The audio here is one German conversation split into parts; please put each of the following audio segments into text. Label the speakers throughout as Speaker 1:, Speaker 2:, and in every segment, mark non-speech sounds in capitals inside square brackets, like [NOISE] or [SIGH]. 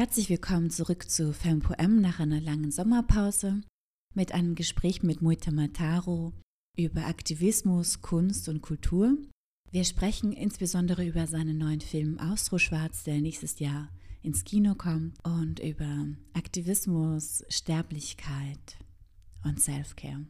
Speaker 1: Herzlich willkommen zurück zu FemPoem nach einer langen Sommerpause mit einem Gespräch mit Muita Mataro über Aktivismus, Kunst und Kultur. Wir sprechen insbesondere über seinen neuen Film Austroschwarz, der nächstes Jahr ins Kino kommt und über Aktivismus, Sterblichkeit und Self-Care.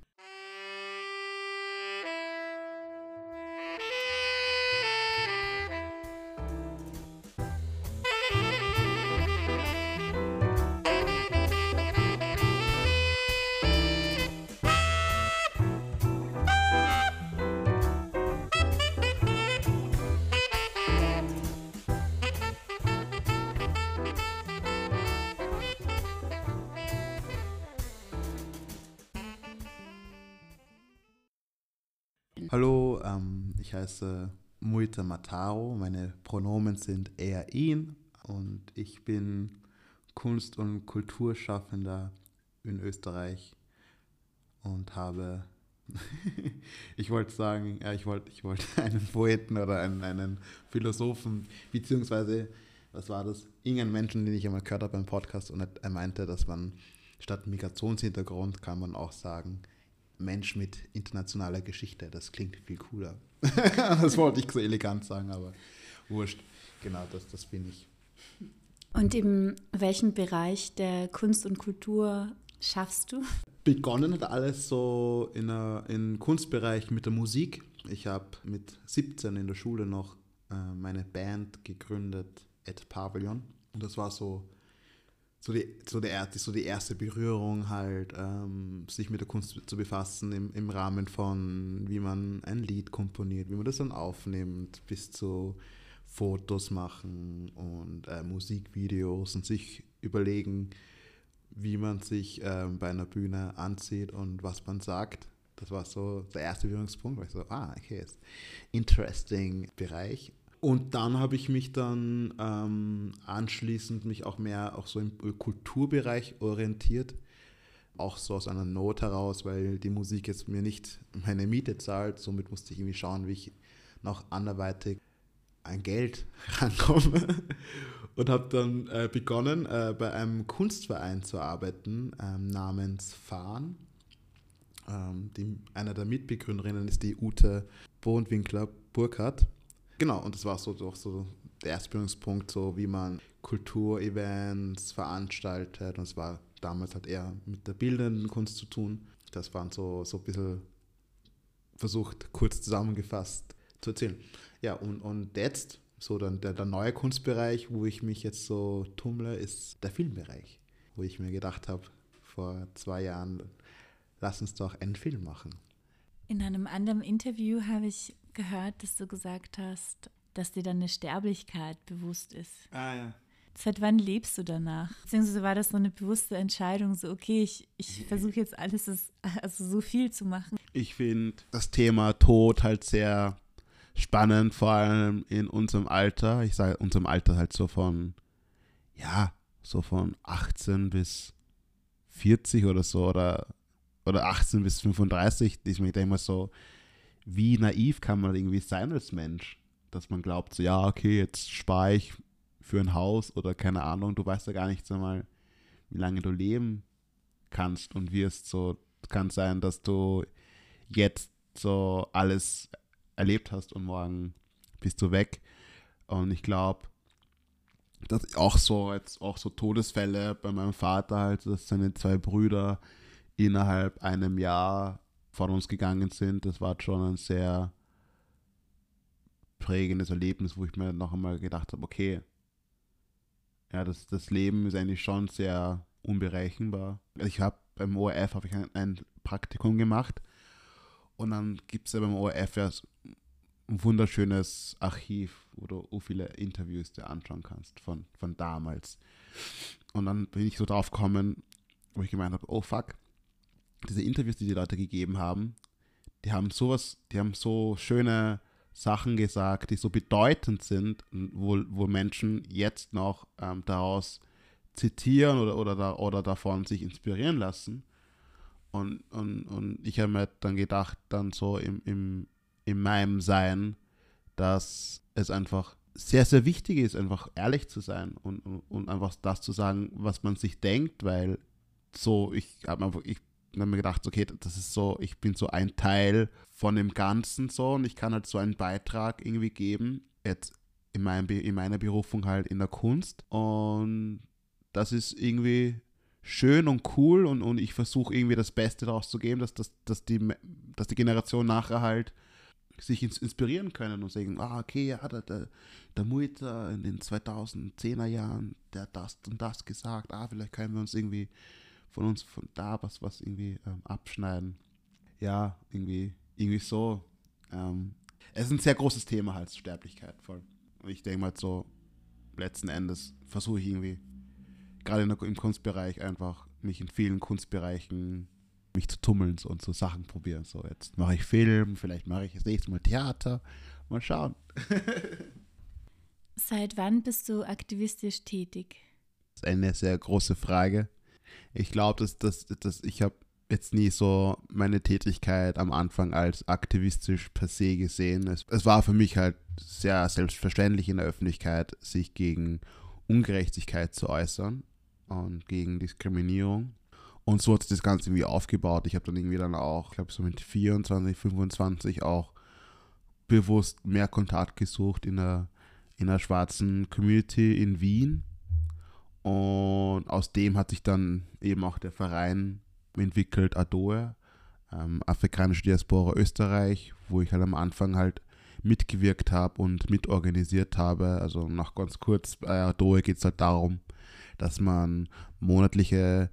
Speaker 2: Heiße Muita Mataro. Meine Pronomen sind er, ihn und ich bin Kunst- und Kulturschaffender in Österreich und habe, [LAUGHS] ich wollte sagen, ja, ich wollte ich wollt [LAUGHS] einen Poeten oder einen, einen Philosophen, beziehungsweise, was war das? Irgendeinen Menschen, den ich einmal gehört habe beim Podcast und er meinte, dass man statt Migrationshintergrund kann man auch sagen, Mensch mit internationaler Geschichte. Das klingt viel cooler. [LAUGHS] das wollte ich so elegant sagen, aber wurscht. Genau, das, das bin ich.
Speaker 1: Und in welchem Bereich der Kunst und Kultur schaffst du?
Speaker 2: Begonnen hat alles so in im Kunstbereich mit der Musik. Ich habe mit 17 in der Schule noch äh, meine Band gegründet, Ed Pavillon. Und das war so so die, so, der, so die erste Berührung halt, ähm, sich mit der Kunst zu befassen im, im Rahmen von, wie man ein Lied komponiert, wie man das dann aufnimmt, bis zu Fotos machen und äh, Musikvideos und sich überlegen, wie man sich äh, bei einer Bühne anzieht und was man sagt. Das war so der erste Berührungspunkt, weil ich so, ah, okay, ist interesting Bereich. Und dann habe ich mich dann ähm, anschließend mich auch mehr auch so im Kulturbereich orientiert. Auch so aus einer Not heraus, weil die Musik jetzt mir nicht meine Miete zahlt. Somit musste ich irgendwie schauen, wie ich noch anderweitig ein Geld [LAUGHS] rankomme. Und habe dann äh, begonnen, äh, bei einem Kunstverein zu arbeiten ähm, namens Fahn. Ähm, die, einer der Mitbegründerinnen ist die Ute Bohnwinkler Burkhardt. Genau, und das war so, doch so der Erstbildungspunkt, so wie man Kulturevents veranstaltet. Und es war damals halt eher mit der bildenden Kunst zu tun. Das waren so, so ein bisschen versucht, kurz zusammengefasst zu erzählen. Ja, und, und jetzt, so dann der, der neue Kunstbereich, wo ich mich jetzt so tummle, ist der Filmbereich. Wo ich mir gedacht habe, vor zwei Jahren, lass uns doch einen Film machen.
Speaker 1: In einem anderen Interview habe ich gehört, dass du gesagt hast, dass dir deine Sterblichkeit bewusst ist.
Speaker 2: Ah ja.
Speaker 1: Seit wann lebst du danach? Beziehungsweise war das so eine bewusste Entscheidung, so okay, ich, ich versuche jetzt alles, also so viel zu machen?
Speaker 2: Ich finde das Thema Tod halt sehr spannend, vor allem in unserem Alter. Ich sage unserem Alter halt so von, ja, so von 18 bis 40 oder so oder, oder 18 bis 35. Ich denke mal so, wie naiv kann man irgendwie sein als Mensch, dass man glaubt, so, ja, okay, jetzt spare ich für ein Haus oder keine Ahnung, du weißt ja gar nicht einmal, wie lange du leben kannst und wirst. So kann sein, dass du jetzt so alles erlebt hast und morgen bist du weg. Und ich glaube, dass auch so jetzt auch so Todesfälle bei meinem Vater halt, dass seine zwei Brüder innerhalb einem Jahr von uns gegangen sind, das war schon ein sehr prägendes Erlebnis, wo ich mir noch einmal gedacht habe, okay, ja, das, das Leben ist eigentlich schon sehr unberechenbar. Ich habe beim ORF habe ich ein, ein, Praktikum gemacht und dann gibt es ja beim ORF ja ein wunderschönes Archiv, wo du so viele Interviews dir anschauen kannst von, von damals. Und dann bin ich so drauf gekommen, wo ich gemeint habe, oh fuck, diese Interviews, die die Leute gegeben haben, die haben sowas, die haben so schöne Sachen gesagt, die so bedeutend sind, wo, wo Menschen jetzt noch ähm, daraus zitieren oder, oder, da, oder davon sich inspirieren lassen. Und, und, und ich habe mir dann gedacht, dann so im, im, in meinem Sein, dass es einfach sehr, sehr wichtig ist, einfach ehrlich zu sein und, und, und einfach das zu sagen, was man sich denkt, weil so, ich habe einfach, ich habe mir gedacht, okay, das ist so, ich bin so ein Teil von dem Ganzen so und ich kann halt so einen Beitrag irgendwie geben, jetzt in, meinem, in meiner Berufung halt in der Kunst. Und das ist irgendwie schön und cool und, und ich versuche irgendwie das Beste daraus zu geben, dass, dass, dass, die, dass die Generation nachher halt sich inspirieren können und sagen, ah, okay, ja, der, der, der Mutter in den 2010er Jahren, der hat das und das gesagt, ah, vielleicht können wir uns irgendwie von uns von da was, was irgendwie ähm, abschneiden. Ja, irgendwie, irgendwie so. Ähm, es ist ein sehr großes Thema halt, Sterblichkeit voll. Und ich denke mal so, letzten Endes versuche ich irgendwie, gerade im Kunstbereich einfach, mich in vielen Kunstbereichen mich zu tummeln so, und so Sachen probieren. So, jetzt mache ich Film, vielleicht mache ich das nächste Mal Theater. Mal schauen. [LAUGHS]
Speaker 1: Seit wann bist du aktivistisch tätig?
Speaker 2: Das ist eine sehr große Frage. Ich glaube, dass, dass, dass ich habe jetzt nie so meine Tätigkeit am Anfang als aktivistisch per se gesehen. Es, es war für mich halt sehr selbstverständlich in der Öffentlichkeit, sich gegen Ungerechtigkeit zu äußern und gegen Diskriminierung. Und so hat sich das Ganze irgendwie aufgebaut. Ich habe dann irgendwie dann auch, ich glaube so mit 24, 25 auch bewusst mehr Kontakt gesucht in der, in der schwarzen Community in Wien. Und aus dem hat sich dann eben auch der Verein entwickelt, ADOE, ähm, Afrikanische Diaspora Österreich, wo ich halt am Anfang halt mitgewirkt habe und mitorganisiert habe. Also noch ganz kurz, bei ADOE geht es halt darum, dass man monatliche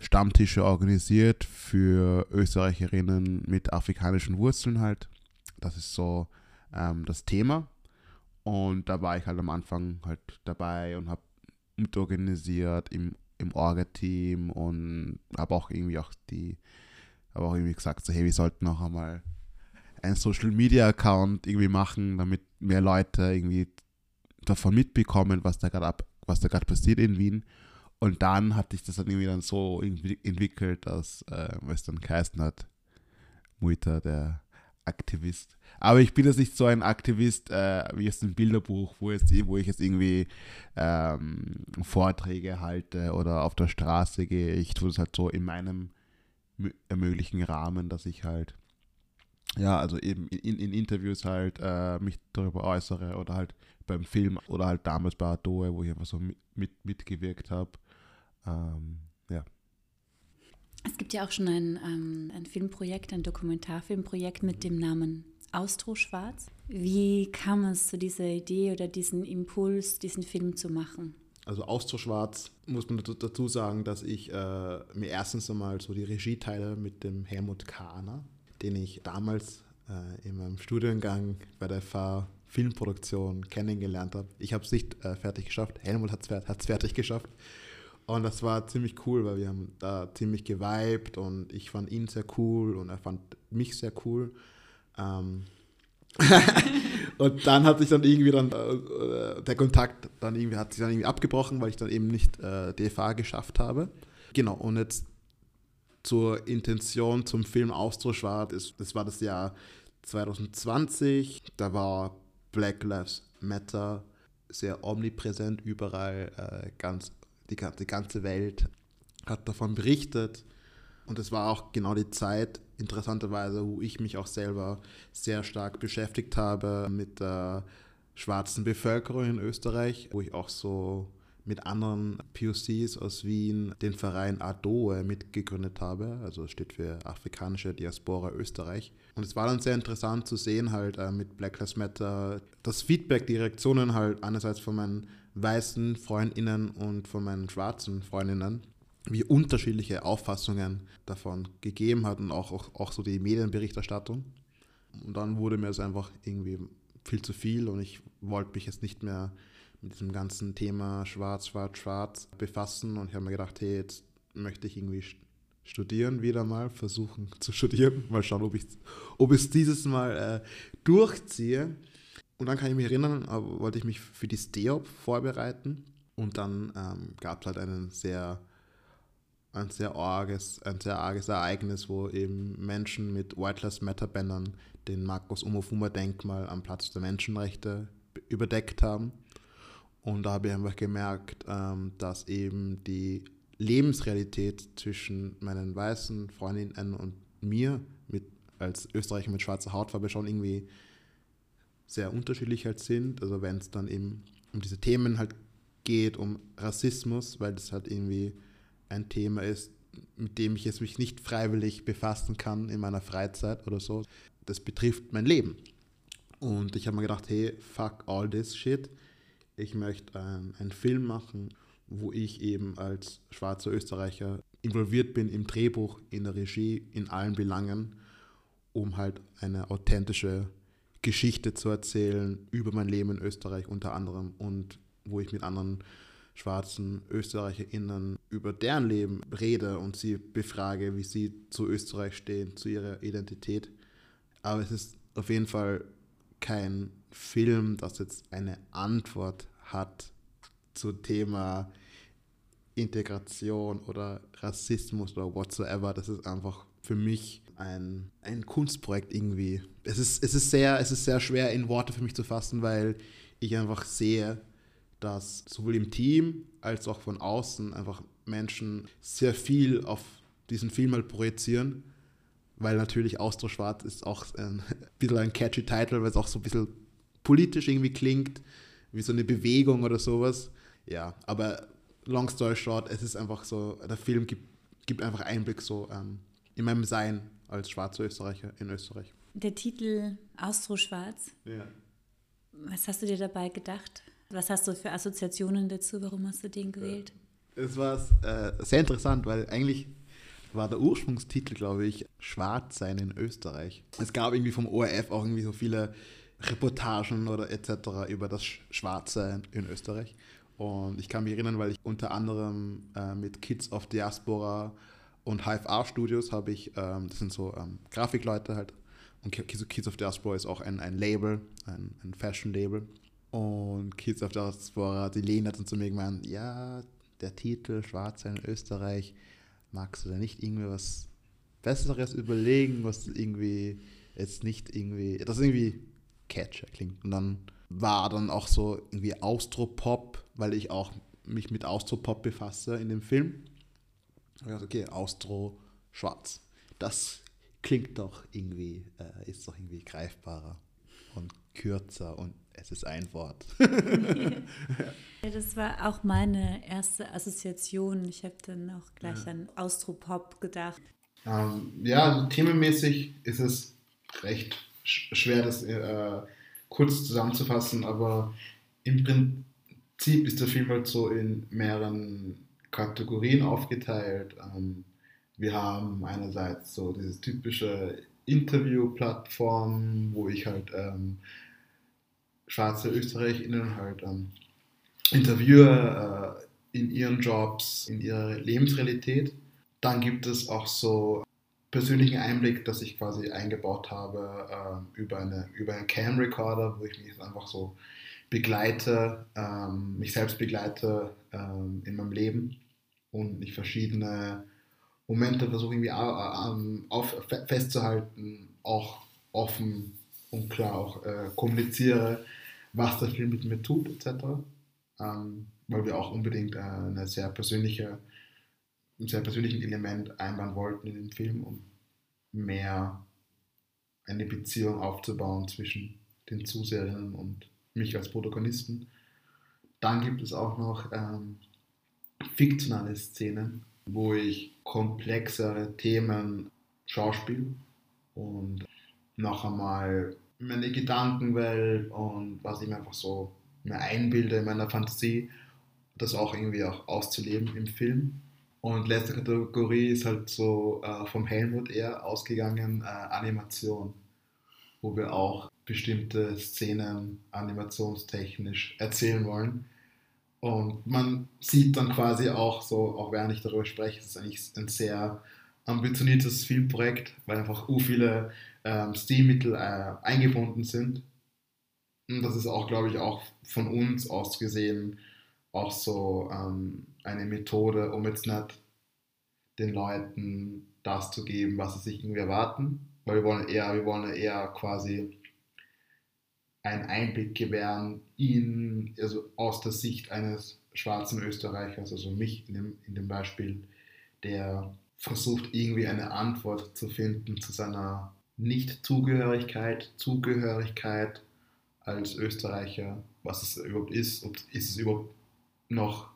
Speaker 2: Stammtische organisiert für Österreicherinnen mit afrikanischen Wurzeln halt. Das ist so ähm, das Thema. Und da war ich halt am Anfang halt dabei und habe mitorganisiert im, im Orga-Team und habe auch irgendwie auch die, habe auch irgendwie gesagt, so hey, wir sollten noch einmal einen Social Media Account irgendwie machen, damit mehr Leute irgendwie davon mitbekommen, was da gerade was da gerade passiert in Wien. Und dann hat sich das dann irgendwie dann so entwickelt, dass äh, es dann geheißen hat, Mutter, der Aktivist. Aber ich bin jetzt nicht so ein Aktivist äh, wie jetzt ein Bilderbuch, wo, jetzt, wo ich jetzt irgendwie ähm, Vorträge halte oder auf der Straße gehe. Ich tue es halt so in meinem möglichen Rahmen, dass ich halt, ja, also eben in, in Interviews halt äh, mich darüber äußere oder halt beim Film oder halt damals bei Adoe, wo ich einfach so mit, mitgewirkt habe. Ähm.
Speaker 1: Es gibt ja auch schon ein, ähm, ein Filmprojekt, ein Dokumentarfilmprojekt mit dem Namen Austro Schwarz. Wie kam es zu dieser Idee oder diesen Impuls, diesen Film zu machen?
Speaker 2: Also Austro Schwarz muss man dazu sagen, dass ich äh, mir erstens einmal so die Regie teile mit dem Helmut Kahner, den ich damals äh, in meinem Studiengang bei der FH Filmproduktion kennengelernt habe. Ich habe es nicht äh, fertig geschafft, Helmut hat es fertig geschafft. Und das war ziemlich cool, weil wir haben da ziemlich geweibt und ich fand ihn sehr cool und er fand mich sehr cool. Ähm [LAUGHS] und dann hat sich dann irgendwie dann äh, der Kontakt dann irgendwie hat sich dann irgendwie abgebrochen, weil ich dann eben nicht äh, DFA geschafft habe. Genau, und jetzt zur Intention zum Film Austroschwart, ist, das war das Jahr 2020, da war Black Lives Matter sehr omnipräsent überall, äh, ganz die, die ganze Welt hat davon berichtet. Und es war auch genau die Zeit, interessanterweise, wo ich mich auch selber sehr stark beschäftigt habe mit der schwarzen Bevölkerung in Österreich, wo ich auch so mit anderen POCs aus Wien den Verein ADOE mitgegründet habe. Also steht für Afrikanische Diaspora Österreich. Und es war dann sehr interessant zu sehen, halt äh, mit Black Lives Matter, das Feedback, die Reaktionen halt einerseits von meinen weißen Freundinnen und von meinen schwarzen Freundinnen, wie unterschiedliche Auffassungen davon gegeben hat und auch, auch, auch so die Medienberichterstattung. Und dann wurde mir es einfach irgendwie viel zu viel und ich wollte mich jetzt nicht mehr mit diesem ganzen Thema Schwarz, Schwarz, Schwarz befassen und ich habe mir gedacht, hey, jetzt möchte ich irgendwie studieren wieder mal, versuchen [LAUGHS] zu studieren, mal schauen, ob ich ob es dieses Mal äh, durchziehe. Und dann kann ich mich erinnern, äh, wollte ich mich für die STEOP vorbereiten und dann ähm, gab es halt einen sehr, ein sehr arges, ein sehr arges Ereignis, wo eben Menschen mit White Matter Bannern den Markus Umofuma Denkmal am Platz der Menschenrechte überdeckt haben. Und da habe ich einfach gemerkt, ähm, dass eben die Lebensrealität zwischen meinen weißen Freundinnen und mir mit, als Österreicher mit schwarzer Hautfarbe schon irgendwie sehr unterschiedlich halt sind. Also wenn es dann eben um diese Themen halt geht, um Rassismus, weil das halt irgendwie ein Thema ist, mit dem ich jetzt mich nicht freiwillig befassen kann in meiner Freizeit oder so. Das betrifft mein Leben. Und ich habe mir gedacht, hey, fuck all this shit. Ich möchte ähm, einen Film machen, wo ich eben als schwarzer Österreicher involviert bin im Drehbuch, in der Regie, in allen Belangen, um halt eine authentische Geschichte zu erzählen über mein Leben in Österreich unter anderem und wo ich mit anderen schwarzen ÖsterreicherInnen über deren Leben rede und sie befrage, wie sie zu Österreich stehen, zu ihrer Identität. Aber es ist auf jeden Fall kein Film, das jetzt eine Antwort hat zum Thema Integration oder Rassismus oder whatsoever. Das ist einfach für mich ein, ein Kunstprojekt irgendwie. Es ist, es, ist sehr, es ist sehr schwer in Worte für mich zu fassen, weil ich einfach sehe, dass sowohl im Team als auch von außen einfach Menschen sehr viel auf diesen Film halt projizieren, weil natürlich Austro-Schwarz ist auch [LAUGHS] ein bisschen ein catchy Titel, weil es auch so ein bisschen politisch irgendwie klingt, wie so eine Bewegung oder sowas. Ja, aber long story short, es ist einfach so, der Film gibt, gibt einfach Einblick so ähm, in meinem Sein als schwarzer Österreicher in Österreich.
Speaker 1: Der Titel Austro-Schwarz.
Speaker 2: Ja.
Speaker 1: Was hast du dir dabei gedacht? Was hast du für Assoziationen dazu? Warum hast du den gewählt?
Speaker 2: Es war äh, sehr interessant, weil eigentlich war der Ursprungstitel, glaube ich, Schwarz sein in Österreich. Es gab irgendwie vom ORF auch irgendwie so viele Reportagen oder etc. über das Schwarzsein in Österreich. Und ich kann mich erinnern, weil ich unter anderem äh, mit Kids of Diaspora und HFR Studios habe ich, ähm, das sind so ähm, Grafikleute halt, und Kids of Diaspora ist auch ein, ein Label, ein, ein Fashion-Label. Und Kids of Diaspora, die Lena hat dann zu mir gemeint, ja, der Titel Schwarz in Österreich, magst du da nicht irgendwie was Besseres überlegen, was irgendwie jetzt nicht irgendwie, das irgendwie Catcher klingt. Und dann war dann auch so irgendwie Austropop, weil ich auch mich mit Austropop befasse in dem Film. Also okay, Austro schwarz. Das klingt doch irgendwie, äh, ist doch irgendwie greifbarer und kürzer und es ist ein Wort.
Speaker 1: ja, [LAUGHS] [LAUGHS] das war auch meine erste Assoziation. Ich habe dann auch gleich ja. an Austropop gedacht.
Speaker 2: Ähm, ja, also themenmäßig ist es recht schwer, das äh, kurz zusammenzufassen, aber im Prinzip ist der Film halt so in mehreren Kategorien aufgeteilt. Ähm, wir haben einerseits so diese typische Interviewplattform, wo ich halt ähm, schwarze ÖsterreicherInnen halt ähm, interviewe äh, in ihren Jobs, in ihrer Lebensrealität. Dann gibt es auch so persönlichen Einblick, das ich quasi eingebaut habe äh, über, eine, über einen Cam Recorder, wo ich mich einfach so begleite, ähm, mich selbst begleite ähm, in meinem Leben und ich verschiedene Momente versuche irgendwie ähm, auf, festzuhalten, auch offen und klar auch äh, kommuniziere, was der Film mit mir tut, etc. Ähm, weil wir auch unbedingt äh, eine sehr persönliche, ein sehr persönlichen Element einbauen wollten in den Film, um mehr eine Beziehung aufzubauen zwischen den Zuseherinnen und mich als Protagonisten. Dann gibt es auch noch ähm, fiktionale Szenen, wo ich komplexere Themen schauspiel und noch einmal meine Gedankenwelt und was ich mir einfach so mir einbilde in meiner Fantasie, das auch irgendwie auch auszuleben im Film. Und letzte Kategorie ist halt so äh, vom Helmut eher ausgegangen, äh, Animation, wo wir auch bestimmte Szenen animationstechnisch erzählen wollen. Und man sieht dann quasi auch so, auch während ich darüber spreche, es ist eigentlich ein sehr ambitioniertes Filmprojekt, weil einfach u viele ähm, Stilmittel äh, eingebunden sind. Das ist auch, glaube ich, auch von uns aus gesehen auch so ähm, eine Methode, um jetzt nicht den Leuten das zu geben, was sie sich irgendwie erwarten, weil wir wollen eher, wir wollen eher quasi einen Einblick gewähren in, also aus der Sicht eines schwarzen Österreichers, also mich in dem, in dem Beispiel, der versucht irgendwie eine Antwort zu finden zu seiner Nicht-Zugehörigkeit, Zugehörigkeit als Österreicher, was es überhaupt ist, ob, ist es überhaupt noch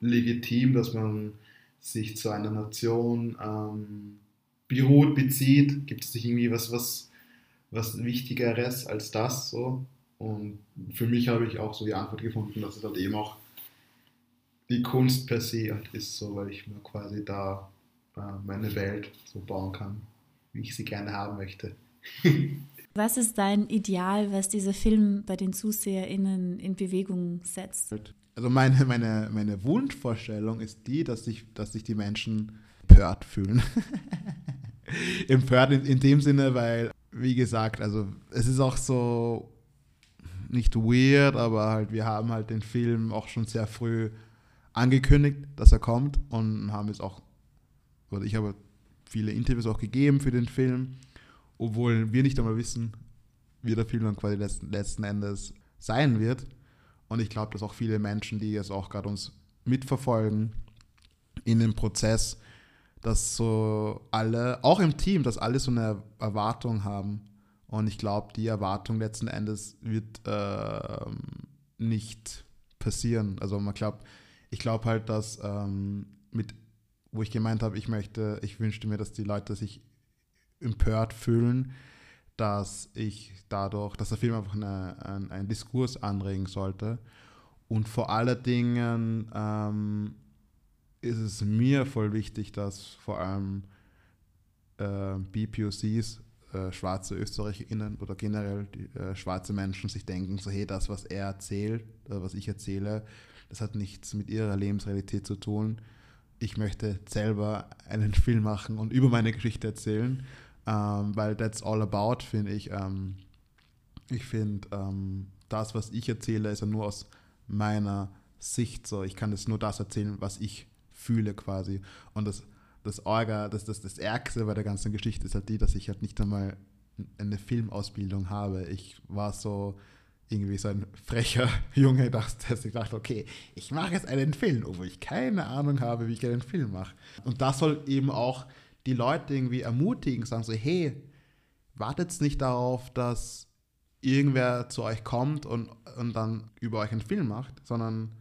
Speaker 2: legitim, dass man sich zu einer Nation ähm, beruht, bezieht, gibt es nicht irgendwie was, was, was Wichtigeres als das so? Und für mich habe ich auch so die Antwort gefunden, dass es halt eben auch die Kunst per se halt ist, so, weil ich mir quasi da äh, meine Welt so bauen kann, wie ich sie gerne haben möchte. [LAUGHS]
Speaker 1: was ist dein Ideal, was dieser Film bei den ZuseherInnen in Bewegung setzt?
Speaker 2: Also meine, meine, meine Wunschvorstellung ist die, dass sich, dass sich die Menschen empört fühlen. [LAUGHS] empört in, in dem Sinne, weil, wie gesagt, also es ist auch so nicht weird, aber halt wir haben halt den Film auch schon sehr früh angekündigt, dass er kommt und haben es auch, oder ich habe viele Interviews auch gegeben für den Film, obwohl wir nicht einmal wissen, wie der Film dann quasi letzten, letzten Endes sein wird. Und ich glaube, dass auch viele Menschen, die jetzt auch gerade uns mitverfolgen in dem Prozess, dass so alle, auch im Team, dass alle so eine Erwartung haben. Und ich glaube, die Erwartung letzten Endes wird äh, nicht passieren. Also man glaubt, ich glaube halt, dass ähm, mit, wo ich gemeint habe, ich möchte, ich wünschte mir, dass die Leute sich empört fühlen, dass ich dadurch, dass der Film einfach eine, ein, einen Diskurs anregen sollte. Und vor allen Dingen ähm, ist es mir voll wichtig, dass vor allem äh, BPOCs, äh, schwarze ÖsterreicherInnen oder generell die, äh, schwarze Menschen sich denken, so hey, das, was er erzählt, oder was ich erzähle, das hat nichts mit ihrer Lebensrealität zu tun. Ich möchte selber einen [LAUGHS] Film machen und über meine Geschichte erzählen ähm, weil that's all about, finde ich. Ähm, ich finde, ähm, das, was ich erzähle, ist ja nur aus meiner Sicht so. Ich kann das nur das erzählen, was ich fühle quasi. Und das, das Orga, das, das, das Ärgste bei der ganzen Geschichte ist halt die, dass ich halt nicht einmal eine Filmausbildung habe. Ich war so irgendwie so ein frecher [LAUGHS] Junge, dass ich dachte, okay, ich mache jetzt einen Film, obwohl ich keine Ahnung habe, wie ich einen Film mache. Und das soll eben auch die Leute irgendwie ermutigen, sagen so, hey, wartet nicht darauf, dass irgendwer zu euch kommt und, und dann über euch einen Film macht, sondern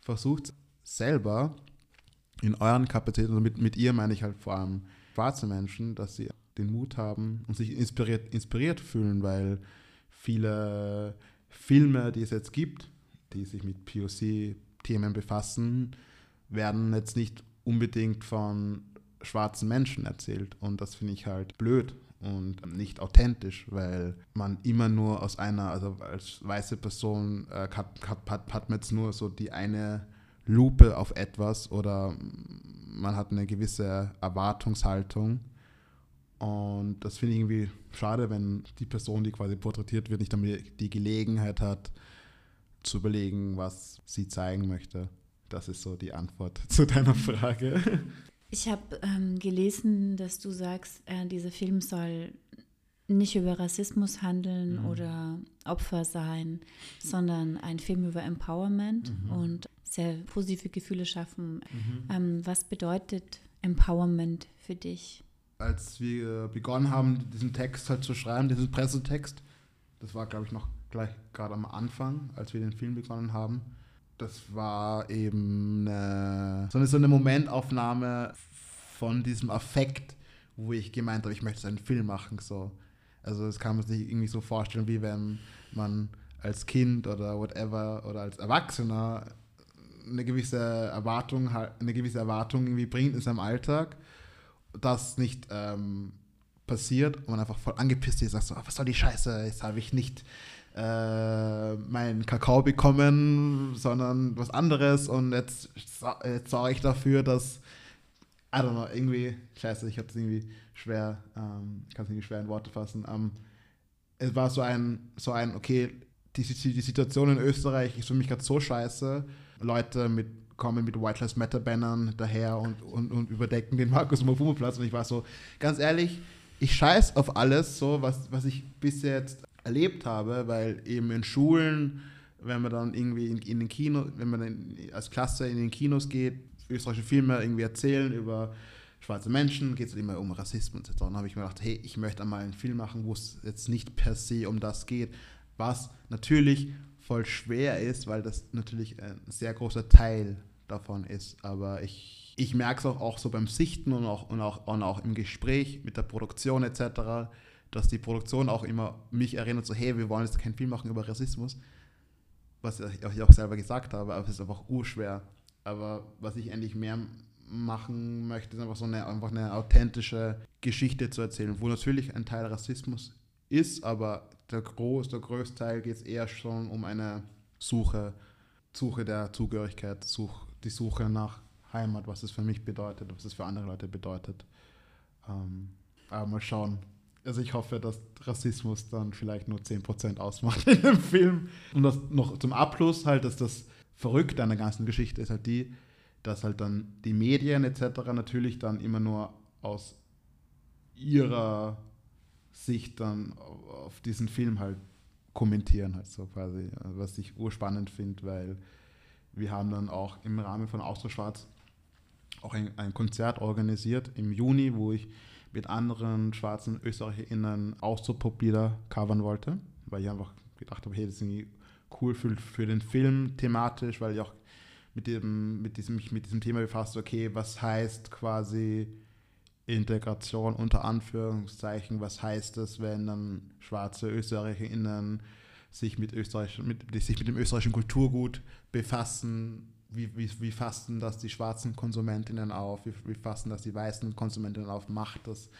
Speaker 2: versucht selber in euren Kapazitäten, also mit, mit ihr meine ich halt vor allem schwarze Menschen, dass sie den Mut haben und sich inspiriert, inspiriert fühlen, weil viele Filme, die es jetzt gibt, die sich mit POC-Themen befassen, werden jetzt nicht unbedingt von schwarzen Menschen erzählt. Und das finde ich halt blöd und nicht authentisch, weil man immer nur aus einer, also als weiße Person äh, hat, hat, hat man jetzt nur so die eine Lupe auf etwas oder man hat eine gewisse Erwartungshaltung. Und das finde ich irgendwie schade, wenn die Person, die quasi porträtiert wird, nicht damit die Gelegenheit hat, zu überlegen, was sie zeigen möchte. Das ist so die Antwort [LAUGHS] zu deiner Frage.
Speaker 1: Ich habe ähm, gelesen, dass du sagst, äh, dieser Film soll nicht über Rassismus handeln mhm. oder Opfer sein, sondern ein Film über Empowerment mhm. und sehr positive Gefühle schaffen. Mhm. Ähm, was bedeutet Empowerment für dich?
Speaker 2: Als wir begonnen haben, diesen Text halt zu schreiben, diesen Pressetext, das war, glaube ich, noch gleich gerade am Anfang, als wir den Film begonnen haben, das war eben eine, so, eine, so eine Momentaufnahme von diesem Affekt, wo ich gemeint habe, ich möchte einen Film machen. So. Also das kann man sich irgendwie so vorstellen, wie wenn man als Kind oder whatever oder als Erwachsener eine gewisse Erwartung, eine gewisse Erwartung irgendwie bringt in seinem Alltag, das nicht ähm, passiert und man einfach voll angepisst ist, sagt so, ah, was soll die Scheiße, jetzt habe ich nicht äh, meinen Kakao bekommen, sondern was anderes und jetzt, jetzt sorge ich dafür, dass, I don't know, irgendwie, scheiße, ich habe das irgendwie schwer, ähm, kann es irgendwie schwer in Worte fassen. Ähm, es war so ein, so ein, okay, die, die Situation in Österreich ist für mich gerade so scheiße. Leute mit, kommen mit White Lives Matter Bannern daher und, und, und überdecken den Markus Mofumo Platz und ich war so, ganz ehrlich, ich scheiß auf alles, so was, was ich bis jetzt erlebt habe, weil eben in Schulen, wenn man dann irgendwie in, in den Kino, wenn man als Klasse in den Kinos geht, österreichische Filme irgendwie erzählen über schwarze Menschen, geht es immer um Rassismus etc. Dann habe ich mir gedacht, hey, ich möchte einmal einen Film machen, wo es jetzt nicht per se um das geht, was natürlich voll schwer ist, weil das natürlich ein sehr großer Teil davon ist. Aber ich, ich merke es auch, auch so beim Sichten und auch, und, auch, und auch im Gespräch mit der Produktion etc., dass die Produktion auch immer mich erinnert, so hey, wir wollen jetzt keinen Film machen über Rassismus, was ich auch selber gesagt habe, aber es ist einfach urschwer. Aber was ich endlich mehr machen möchte, ist einfach so eine, einfach eine authentische Geschichte zu erzählen, wo natürlich ein Teil Rassismus ist, aber der, Groß, der größte Teil geht es eher schon um eine Suche, Suche der Zugehörigkeit, Such, die Suche nach Heimat, was es für mich bedeutet, was es für andere Leute bedeutet. Ähm, aber mal schauen. Also ich hoffe, dass Rassismus dann vielleicht nur 10% ausmacht [LAUGHS] in dem Film. Und das noch zum Abschluss halt, dass das Verrückte an der ganzen Geschichte ist halt die, dass halt dann die Medien etc. natürlich dann immer nur aus ihrer Sicht dann auf diesen Film halt kommentieren, halt so quasi, was ich urspannend finde, weil wir haben dann auch im Rahmen von Austauschschwarz auch ein, ein, Konzert organisiert im Juni, wo ich mit anderen schwarzen ÖsterreicherInnen Austropop-Lieder covern wollte, weil ich einfach gedacht habe, hey, das ist irgendwie cool für, für den Film thematisch, weil ich auch mit, dem, mit, diesem, mit diesem Thema befasst, okay, was heißt quasi Integration unter Anführungszeichen, was heißt das, wenn dann schwarze ÖsterreicherInnen sich mit, Österreich, mit, sich mit dem österreichischen Kulturgut befassen, wie, wie, wie fassen das die schwarzen KonsumentInnen auf, wie, wie fassen das die weißen KonsumentInnen auf, macht das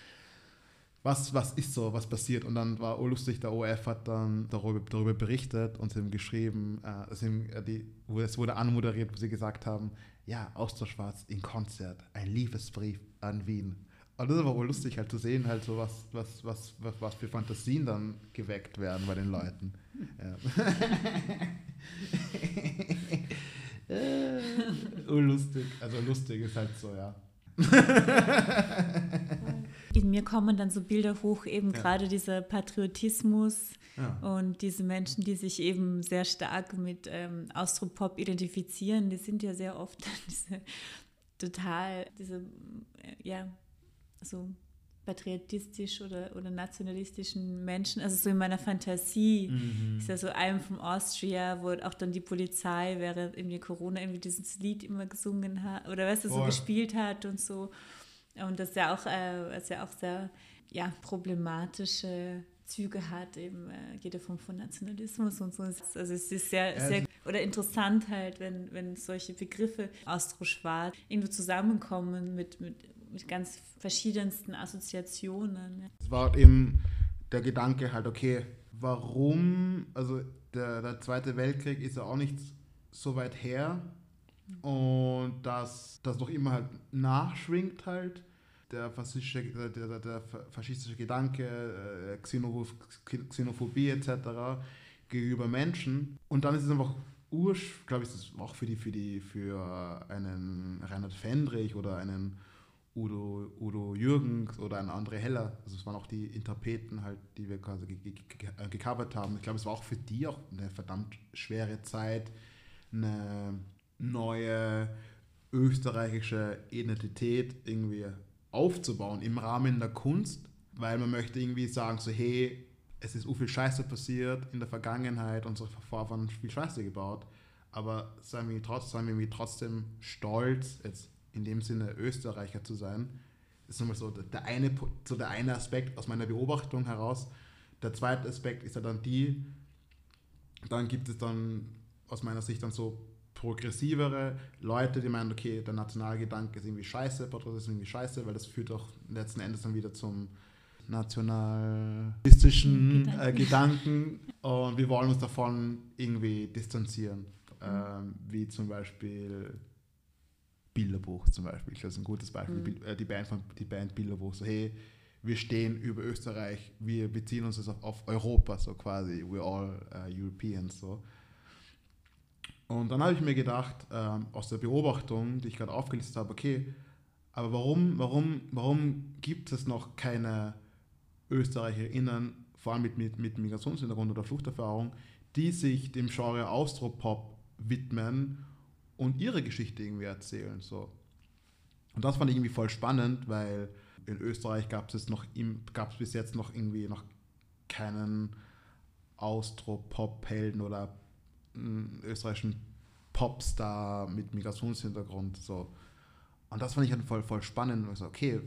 Speaker 2: was, was ist so, was passiert. Und dann war oh lustig, der ORF hat dann darüber, darüber berichtet und sie haben geschrieben, äh, sie haben, äh, die, wo es wurde anmoderiert, wo sie gesagt haben, ja, Austauschschwarz in Konzert, ein Liebesbrief an Wien. Und das war wohl lustig halt zu sehen, halt so was, was, was, was, was für Fantasien dann geweckt werden bei den Leuten. Ja. [LAUGHS] [LAUGHS] oh, lustig. Also lustig ist halt so, ja. [LAUGHS]
Speaker 1: In mir kommen dann so Bilder hoch, eben ja. gerade dieser Patriotismus ja. und diese Menschen, die sich eben sehr stark mit ähm, Austropop identifizieren, die sind ja sehr oft [LAUGHS] diese total, diese, äh, ja, so patriotistisch oder, oder nationalistischen Menschen. Also so in meiner Fantasie mhm. ist ja so einem vom Austria, wo auch dann die Polizei während irgendwie Corona irgendwie dieses Lied immer gesungen hat oder weißt du, so gespielt hat und so. Und das ja auch, äh, das ja auch sehr ja, problematische Züge hat, eben äh, geht ja vom, von Nationalismus und so. Also es ist sehr, ja, sehr oder interessant halt, wenn, wenn solche Begriffe Austro-Schwarz irgendwo zusammenkommen mit, mit, mit ganz verschiedensten Assoziationen.
Speaker 2: Es war eben der Gedanke halt, okay, warum, also der, der Zweite Weltkrieg ist ja auch nicht so weit her, und dass das noch immer halt nachschwingt halt, der faschistische, der, der, der faschistische Gedanke, äh, Xenophobie etc. gegenüber Menschen. Und dann ist es einfach ursch, glaube ich, ist auch für die, für die, für einen Reinhard Fendrich oder einen Udo, Udo Jürgens oder ein André Heller. Also es waren auch die Interpreten halt, die wir quasi gecovert haben. Ich glaube, es war auch für die auch eine verdammt schwere Zeit, eine neue österreichische Identität irgendwie aufzubauen im Rahmen der Kunst, weil man möchte irgendwie sagen, so hey, es ist so viel Scheiße passiert in der Vergangenheit, unsere Vorfahren haben viel Scheiße gebaut, aber seien wir, trotz, seien wir trotzdem stolz, jetzt in dem Sinne Österreicher zu sein. Ist nochmal so der eine, so der eine Aspekt aus meiner Beobachtung heraus. Der zweite Aspekt ist ja dann die, dann gibt es dann aus meiner Sicht dann so progressivere Leute, die meinen, okay, der Nationalgedanke ist irgendwie scheiße, Patriotismus ist irgendwie scheiße, weil das führt auch letzten Endes dann wieder zum nationalistischen äh, Gedanken und wir wollen uns davon irgendwie distanzieren. Ähm, wie zum Beispiel Bilderbuch zum Beispiel. Das ist ein gutes Beispiel. Mhm. Die Band von die Band Bilderbuch. So, hey, wir stehen über Österreich, wir beziehen uns auf, auf Europa, so quasi, we're all uh, Europeans. So. Und dann habe ich mir gedacht, ähm, aus der Beobachtung, die ich gerade aufgelistet habe, okay, aber warum, warum, warum gibt es noch keine ÖsterreicherInnen vor allem mit, mit, mit Migrationshintergrund oder Fluchterfahrung, die sich dem Genre Austropop widmen und ihre Geschichte irgendwie erzählen. So. Und das fand ich irgendwie voll spannend, weil in Österreich gab es noch gab es bis jetzt noch irgendwie noch keinen Austropop-Helden oder einen österreichischen Popstar mit Migrationshintergrund. So. Und das fand ich halt voll, voll spannend. Und ich so, okay,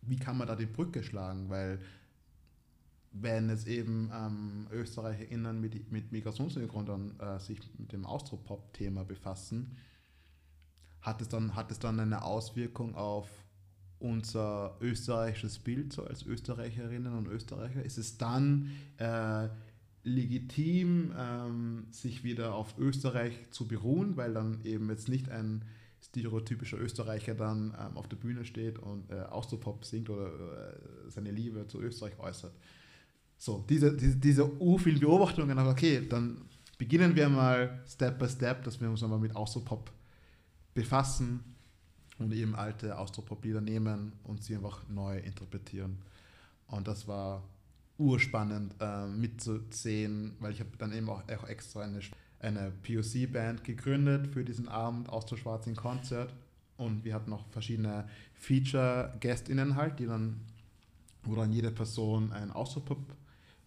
Speaker 2: wie kann man da die Brücke schlagen? Weil wenn es eben ähm, ÖsterreicherInnen mit, mit Migrationshintergrund äh, sich mit dem Austropop-Thema befassen, hat es, dann, hat es dann eine Auswirkung auf unser österreichisches Bild so als Österreicherinnen und Österreicher? Ist es dann äh, legitim, ähm, sich wieder auf Österreich zu beruhen, weil dann eben jetzt nicht ein stereotypischer Österreicher dann ähm, auf der Bühne steht und äh, Austropop singt oder äh, seine Liebe zu Österreich äußert? So, diese, diese, diese u vielen Beobachtungen, aber okay, dann beginnen wir mal Step by Step, dass wir uns einmal mit Austropop befassen und eben alte Austropop-Lieder nehmen und sie einfach neu interpretieren. Und das war urspannend äh, mitzusehen, weil ich habe dann eben auch, auch extra eine, eine POC-Band gegründet für diesen Abend Austro-Schwarz in Konzert. Und wir hatten noch verschiedene Feature-GästInnen halt, die dann, wo dann jede Person ein Austropop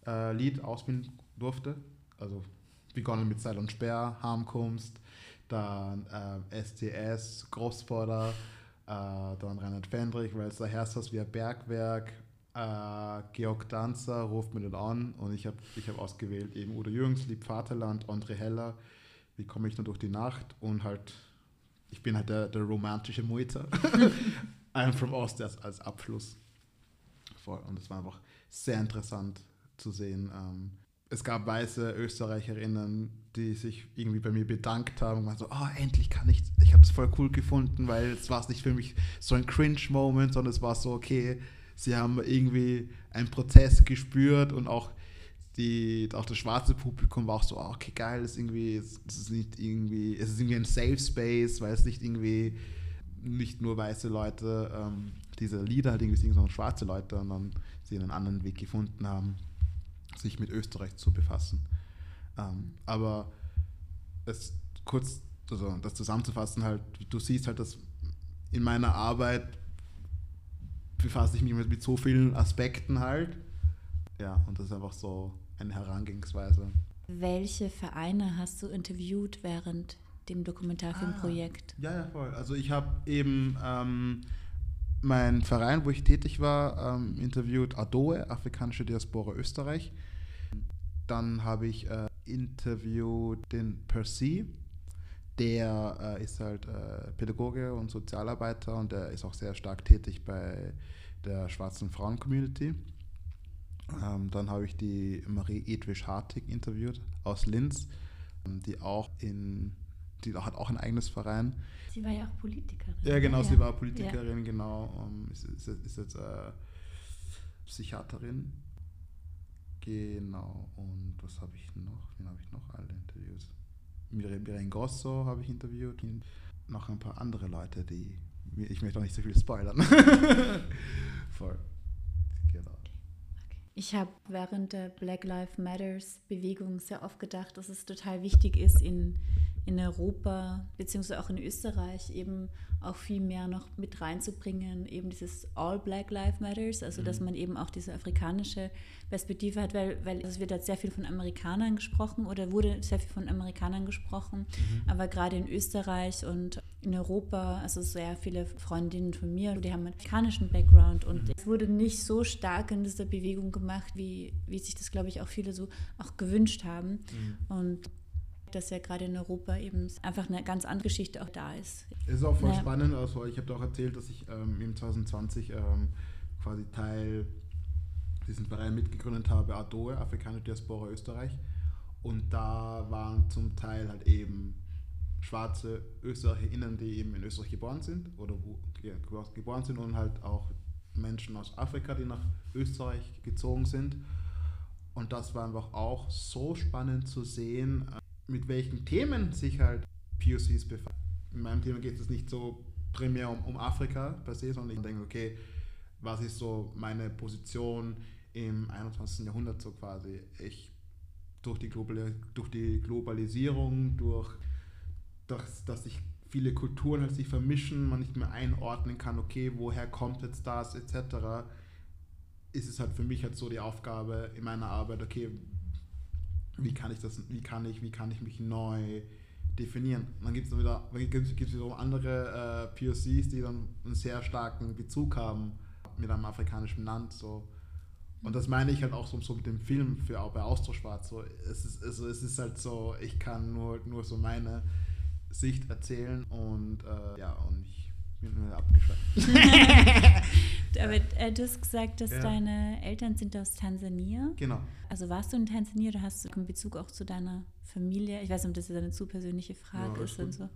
Speaker 2: äh, Lied ausspielen durfte. Also begonnen mit Seil und Sperr, Harmkunst, dann äh, STS, Großvorder, äh, dann Reinhard Fendrich, Welser wie ein Bergwerk, äh, Georg Danzer, ruft mir den an und ich habe ich hab ausgewählt eben Udo Jürgens, Lieb Vaterland, André Heller, wie komme ich nur durch die Nacht und halt, ich bin halt der, der romantische Mutter. [LAUGHS] I'm from Ost als, als Abschluss. Voll. Und es war einfach sehr interessant zu sehen. Ähm, es gab weiße Österreicherinnen, die sich irgendwie bei mir bedankt haben und waren so, oh, endlich kann ich, ich habe es voll cool gefunden, weil es war nicht für mich so ein Cringe-Moment, sondern es war so, okay, sie haben irgendwie einen Prozess gespürt und auch die, auch das schwarze Publikum war auch so, oh, okay, geil, das ist irgendwie, es ist nicht irgendwie, es ist irgendwie ein Safe Space, weil es nicht irgendwie nicht nur weiße Leute ähm, diese Lieder halt irgendwie singen, sondern schwarze Leute und dann sie einen anderen Weg gefunden haben sich mit Österreich zu befassen. Ähm, aber es kurz, also das zusammenzufassen, halt, du siehst halt, dass in meiner Arbeit befasse ich mich mit, mit so vielen Aspekten halt. Ja, und das ist einfach so eine Herangehensweise.
Speaker 1: Welche Vereine hast du interviewt während dem Dokumentarfilmprojekt?
Speaker 2: Ah, ja, ja, voll. Also ich habe eben ähm, meinen Verein, wo ich tätig war, ähm, interviewt ADOE, Afrikanische Diaspora Österreich. Dann habe ich äh, interviewt den Percy, der äh, ist halt äh, Pädagoge und Sozialarbeiter und der ist auch sehr stark tätig bei der schwarzen Frauen-Community. Ähm, dann habe ich die Marie Edwisch Hartig interviewt aus Linz, ähm, die auch in die hat auch ein eigenes Verein.
Speaker 1: Sie war ja auch Politikerin.
Speaker 2: Ja, genau, ja. sie war Politikerin, ja. genau. Um, ist, ist, ist, jetzt äh, Psychiaterin. Genau. Und was habe ich noch? Wen habe ich noch alle Interviews? Miren Grosso habe ich interviewt. Noch ein paar andere Leute, die. Ich möchte auch nicht so viel spoilern. [LAUGHS] Voll.
Speaker 1: Genau. Ich habe während der Black Lives Matters Bewegung sehr oft gedacht, dass es total wichtig ist, in in Europa beziehungsweise auch in Österreich eben auch viel mehr noch mit reinzubringen, eben dieses All Black Lives Matters, also mhm. dass man eben auch diese afrikanische Perspektive hat, weil, weil es wird halt sehr viel von Amerikanern gesprochen oder wurde sehr viel von Amerikanern gesprochen, mhm. aber gerade in Österreich und in Europa, also sehr viele Freundinnen von mir, die haben einen amerikanischen Background und mhm. es wurde nicht so stark in dieser Bewegung gemacht, wie, wie sich das, glaube ich, auch viele so auch gewünscht haben. Mhm. Dass ja gerade in Europa eben einfach eine ganz andere Geschichte auch da ist.
Speaker 2: Es ist auch voll ja. spannend, also ich habe auch erzählt, dass ich ähm, im 2020 ähm, quasi Teil diesen Verein mitgegründet habe, ADOE, Afrikanische Diaspora Österreich. Und da waren zum Teil halt eben schwarze ÖsterreicherInnen, die eben in Österreich geboren sind oder wo, geboren sind und halt auch Menschen aus Afrika, die nach Österreich gezogen sind. Und das war einfach auch so spannend zu sehen, mit welchen Themen sich halt POCs befassen. In meinem Thema geht es nicht so primär um, um Afrika per se, sondern ich denke, okay, was ist so meine Position im 21. Jahrhundert so quasi. Ich durch die, Global, durch die Globalisierung, durch, das, dass sich viele Kulturen halt sich vermischen, man nicht mehr einordnen kann, okay, woher kommt jetzt das, etc., ist es halt für mich halt so die Aufgabe in meiner Arbeit, okay, wie kann ich das, wie kann ich, wie kann ich mich neu definieren. Und dann gibt es wieder, gibt's, andere äh, POCs, die dann einen sehr starken Bezug haben mit einem afrikanischen Land. So. Und das meine ich halt auch so, so mit dem Film für auch bei Austauschschwarz. So, es, ist, also es ist halt so, ich kann nur, nur so meine Sicht erzählen und äh, ja, und ich bin nur abgeschweift. [LAUGHS] [LAUGHS]
Speaker 1: Aber äh, du hast gesagt, dass ja. deine Eltern sind aus Tansania.
Speaker 2: Genau.
Speaker 1: Also warst du in Tansania oder hast du in Bezug auch zu deiner Familie? Ich weiß nicht, ob das eine zu persönliche Frage ja, ist und so.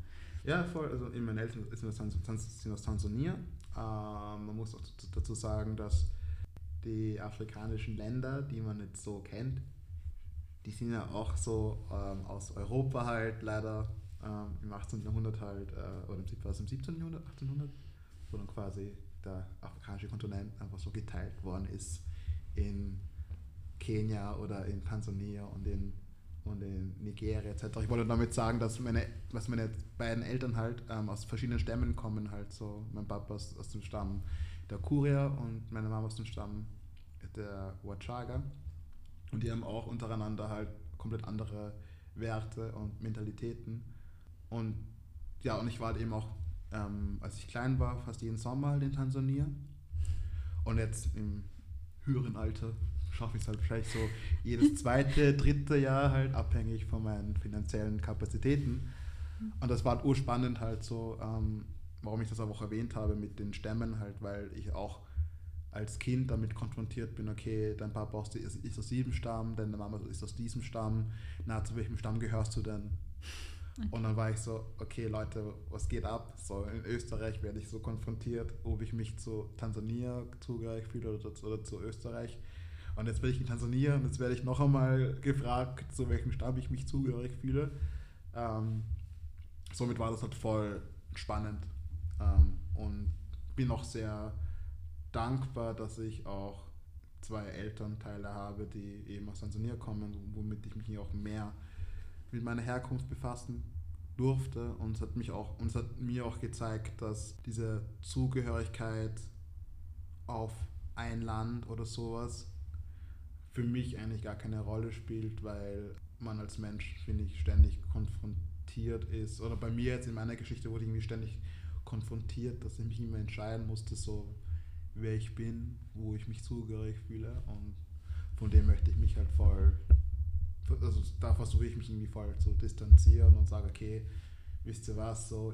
Speaker 2: Ja, voll. Also meine Eltern sind aus Tansania. Ähm, man muss auch dazu sagen, dass die afrikanischen Länder, die man jetzt so kennt, die sind ja auch so ähm, aus Europa halt leider ähm, im 18. Jahrhundert halt, äh, oder was im 17. Jahrhundert, 1800, wo dann quasi der afrikanische Kontinent einfach so geteilt worden ist in Kenia oder in Tansania und in, und in Nigeria etc. Ich wollte damit sagen, dass meine, dass meine beiden Eltern halt ähm, aus verschiedenen Stämmen kommen, halt so mein Papa aus, aus dem Stamm der Kurier und meine Mama aus dem Stamm der Wachaga. Und die haben auch untereinander halt komplett andere Werte und Mentalitäten. Und ja, und ich war halt eben auch, ähm, als ich klein war, fast jeden Sommer halt in Tansania. Und jetzt im höheren Alter schaffe ich es halt wahrscheinlich so jedes [LAUGHS] zweite, dritte Jahr halt abhängig von meinen finanziellen Kapazitäten. Und das war halt urspannend halt so, ähm, warum ich das auch erwähnt habe mit den Stämmen halt, weil ich auch als Kind damit konfrontiert bin, okay, dein Papa ist aus diesem Stamm, deine Mama ist aus diesem Stamm, na, zu welchem Stamm gehörst du denn? Okay. Und dann war ich so, okay Leute, was geht ab? So in Österreich werde ich so konfrontiert, ob ich mich zu Tansania zugehörig fühle oder, oder zu Österreich. Und jetzt bin ich in Tansania und jetzt werde ich noch einmal gefragt, zu welchem Stamm ich mich zugehörig fühle. Ähm, somit war das halt voll spannend ähm, und bin auch sehr dankbar, dass ich auch zwei Elternteile habe, die eben aus Tansania kommen, womit ich mich auch mehr mit meiner Herkunft befassen durfte und es hat mich auch und hat mir auch gezeigt, dass diese Zugehörigkeit auf ein Land oder sowas für mich eigentlich gar keine Rolle spielt, weil man als Mensch, finde ich, ständig konfrontiert ist. Oder bei mir jetzt in meiner Geschichte wurde ich irgendwie ständig konfrontiert, dass ich mich immer entscheiden musste, so wer ich bin, wo ich mich zugehörig fühle und von dem möchte ich mich halt voll, also da versuche ich mich irgendwie voll zu distanzieren und sage, okay, wisst ihr was, so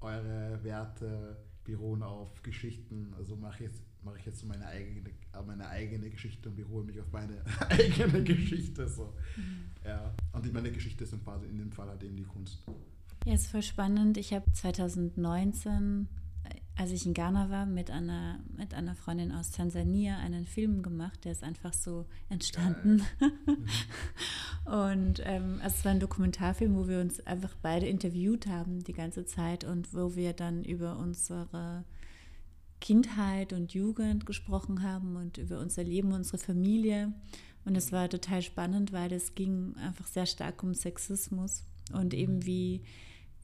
Speaker 2: eure Werte beruhen auf Geschichten, also mache ich jetzt mache ich jetzt so meine eigene, meine eigene Geschichte und beruhe mich auf meine [LAUGHS] eigene Geschichte. So. Mhm. Ja. Und meine Geschichte ist in dem Fall halt eben die Kunst.
Speaker 1: Ja, ist voll spannend. Ich habe 2019 als ich in Ghana war, mit einer, mit einer Freundin aus Tansania einen Film gemacht, der ist einfach so entstanden. [LAUGHS] und ähm, es war ein Dokumentarfilm, wo wir uns einfach beide interviewt haben die ganze Zeit und wo wir dann über unsere Kindheit und Jugend gesprochen haben und über unser Leben, unsere Familie. Und es war total spannend, weil es ging einfach sehr stark um Sexismus und eben wie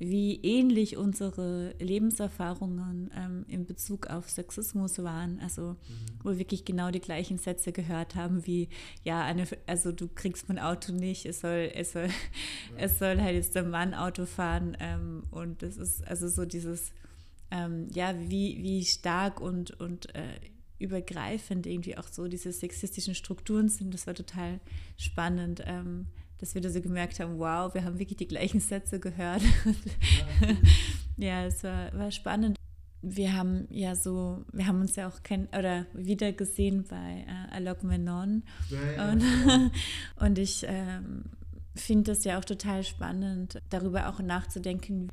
Speaker 1: wie ähnlich unsere Lebenserfahrungen ähm, in Bezug auf Sexismus waren. Also, mhm. wo wir wirklich genau die gleichen Sätze gehört haben, wie, ja, eine, also du kriegst mein Auto nicht, es soll, es soll, ja. es soll halt jetzt der Mann Auto fahren. Ähm, und das ist also so dieses, ähm, ja, wie, wie stark und, und äh, übergreifend irgendwie auch so diese sexistischen Strukturen sind. Das war total spannend. Ähm, dass wir da so gemerkt haben, wow, wir haben wirklich die gleichen Sätze gehört. [LAUGHS] ja, es war, war spannend. Wir haben ja so, wir haben uns ja auch kenn oder wieder gesehen bei äh, Alok Menon. Ja, und, [LAUGHS] und ich ähm, finde das ja auch total spannend, darüber auch nachzudenken,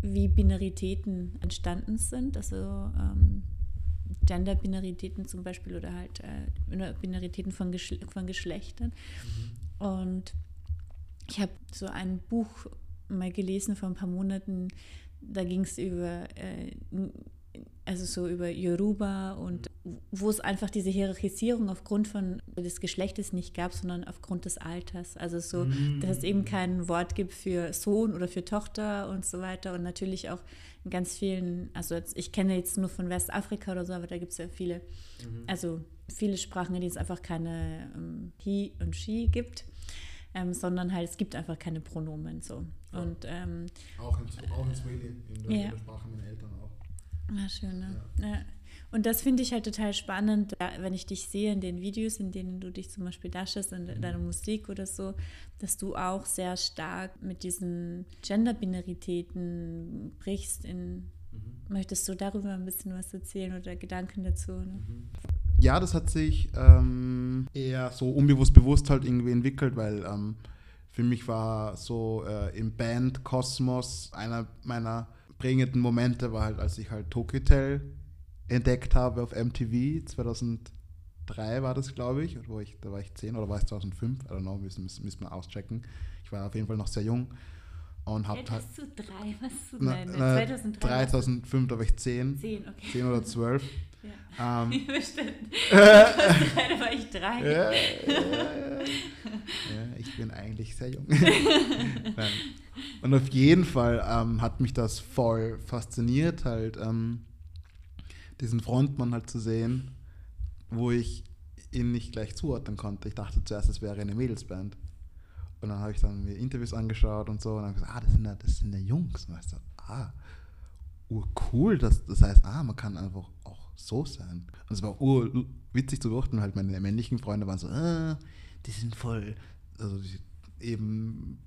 Speaker 1: wie Binaritäten entstanden sind. Also ähm, Gender-Binaritäten zum Beispiel oder halt äh, Binaritäten von, Geschle von Geschlechtern. Mhm. Und ich habe so ein Buch mal gelesen vor ein paar Monaten, da ging es über äh, also so über Yoruba und wo es einfach diese Hierarchisierung aufgrund von des Geschlechtes nicht gab, sondern aufgrund des Alters. Also so, mm. dass es eben kein Wort gibt für Sohn oder für Tochter und so weiter und natürlich auch in ganz vielen, also jetzt, ich kenne jetzt nur von Westafrika oder so, aber da gibt es ja viele, mhm. also viele Sprachen, in denen es einfach keine ähm, He und She gibt. Ähm, sondern halt, es gibt einfach keine Pronomen so. Ja. Und, ähm,
Speaker 2: auch in, auch in Swahili, in der, ja. Sprache meiner Eltern auch.
Speaker 1: Ah, schön, ne? Ja. ja. Und das finde ich halt total spannend, wenn ich dich sehe in den Videos, in denen du dich zum Beispiel darstellst, in deiner mhm. Musik oder so, dass du auch sehr stark mit diesen Gender-Binaritäten brichst. In, mhm. Möchtest du darüber ein bisschen was erzählen oder Gedanken dazu? Ne?
Speaker 2: Mhm. Ja, das hat sich ähm, eher so unbewusst bewusst halt irgendwie entwickelt, weil ähm, für mich war so äh, im Band-Kosmos einer meiner prägenden Momente war halt, als ich halt Tokyo entdeckt habe auf MTV. 2003 war das, glaube ich. Oder war ich. Da war ich 10 oder war es 2005? I don't know, müssen, müssen, müssen wir auschecken. Ich war auf jeden Fall noch sehr jung. Und hab
Speaker 1: halt. du drei? Was
Speaker 2: na, na, 2003? 2005, da war ich 10.
Speaker 1: 10, okay.
Speaker 2: 10 oder 12. [LAUGHS]
Speaker 1: Ja. Ähm, Bestimmt. da war ich drei.
Speaker 2: Ja, ja, [LAUGHS] ich bin eigentlich sehr jung. [LAUGHS] Und auf jeden Fall ähm, hat mich das voll fasziniert, halt. Ähm, diesen Frontmann halt zu sehen, wo ich ihn nicht gleich zuordnen konnte. Ich dachte zuerst, es wäre eine Mädelsband. Und dann habe ich dann mir Interviews angeschaut und so und dann gesagt, ah, das sind ja, das sind ja Jungs. Und ich dachte, ah, urcool, das, das heißt, ah, man kann einfach so sein. Und es war urwitzig zu beobachten, halt meine männlichen Freunde waren so, ah, die sind voll, also die, eben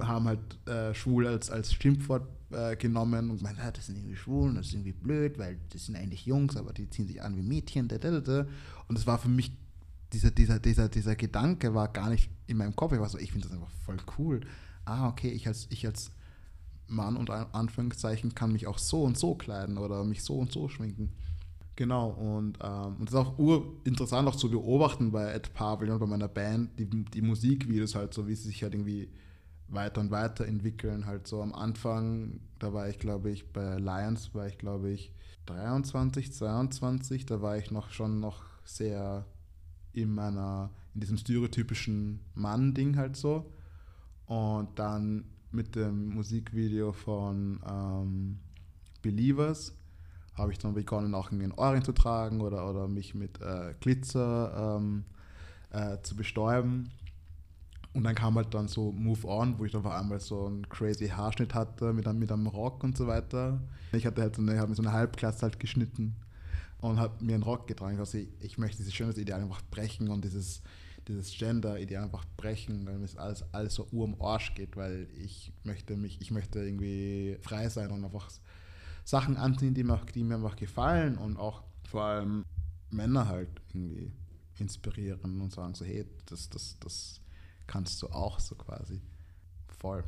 Speaker 2: haben halt äh, schwul als, als Schimpfwort äh, genommen und meinen, ah, das sind irgendwie schwul das ist irgendwie blöd, weil das sind eigentlich Jungs, aber die ziehen sich an wie Mädchen. Da, da, da. Und es war für mich, dieser, dieser, dieser, dieser Gedanke war gar nicht in meinem Kopf. Ich war so, ich finde das einfach voll cool. Ah, okay, ich als, ich als Mann und Anführungszeichen kann mich auch so und so kleiden oder mich so und so schminken. Genau, und, ähm, ist auch urinteressant auch zu beobachten bei Ed Pavilion, bei meiner Band, die, die Musikvideos halt so, wie sie sich halt irgendwie weiter und weiter entwickeln. Halt so am Anfang, da war ich, glaube ich, bei Lions war ich, glaube ich, 23, 22, da war ich noch schon noch sehr in meiner, in diesem stereotypischen Mann-Ding halt so. Und dann mit dem Musikvideo von ähm, Believers habe ich dann begonnen, auch einen Ohrring zu tragen oder, oder mich mit äh, Glitzer ähm, äh, zu bestäuben. Und dann kam halt dann so Move On, wo ich dann auf einmal so einen crazy Haarschnitt hatte mit einem, mit einem Rock und so weiter. Ich hatte halt so eine, mir so eine Halbklasse halt geschnitten und habe mir einen Rock getragen. Also ich, ich möchte dieses Schönheitsideal einfach brechen und dieses, dieses Gender-Ideal einfach brechen, weil mir alles, alles so ur am Arsch geht, weil ich möchte mich, ich möchte irgendwie frei sein und einfach Sachen anziehen, die mir, die mir einfach gefallen und auch vor allem Männer halt irgendwie inspirieren und sagen so, hey, das, das, das kannst du auch so quasi. Voll.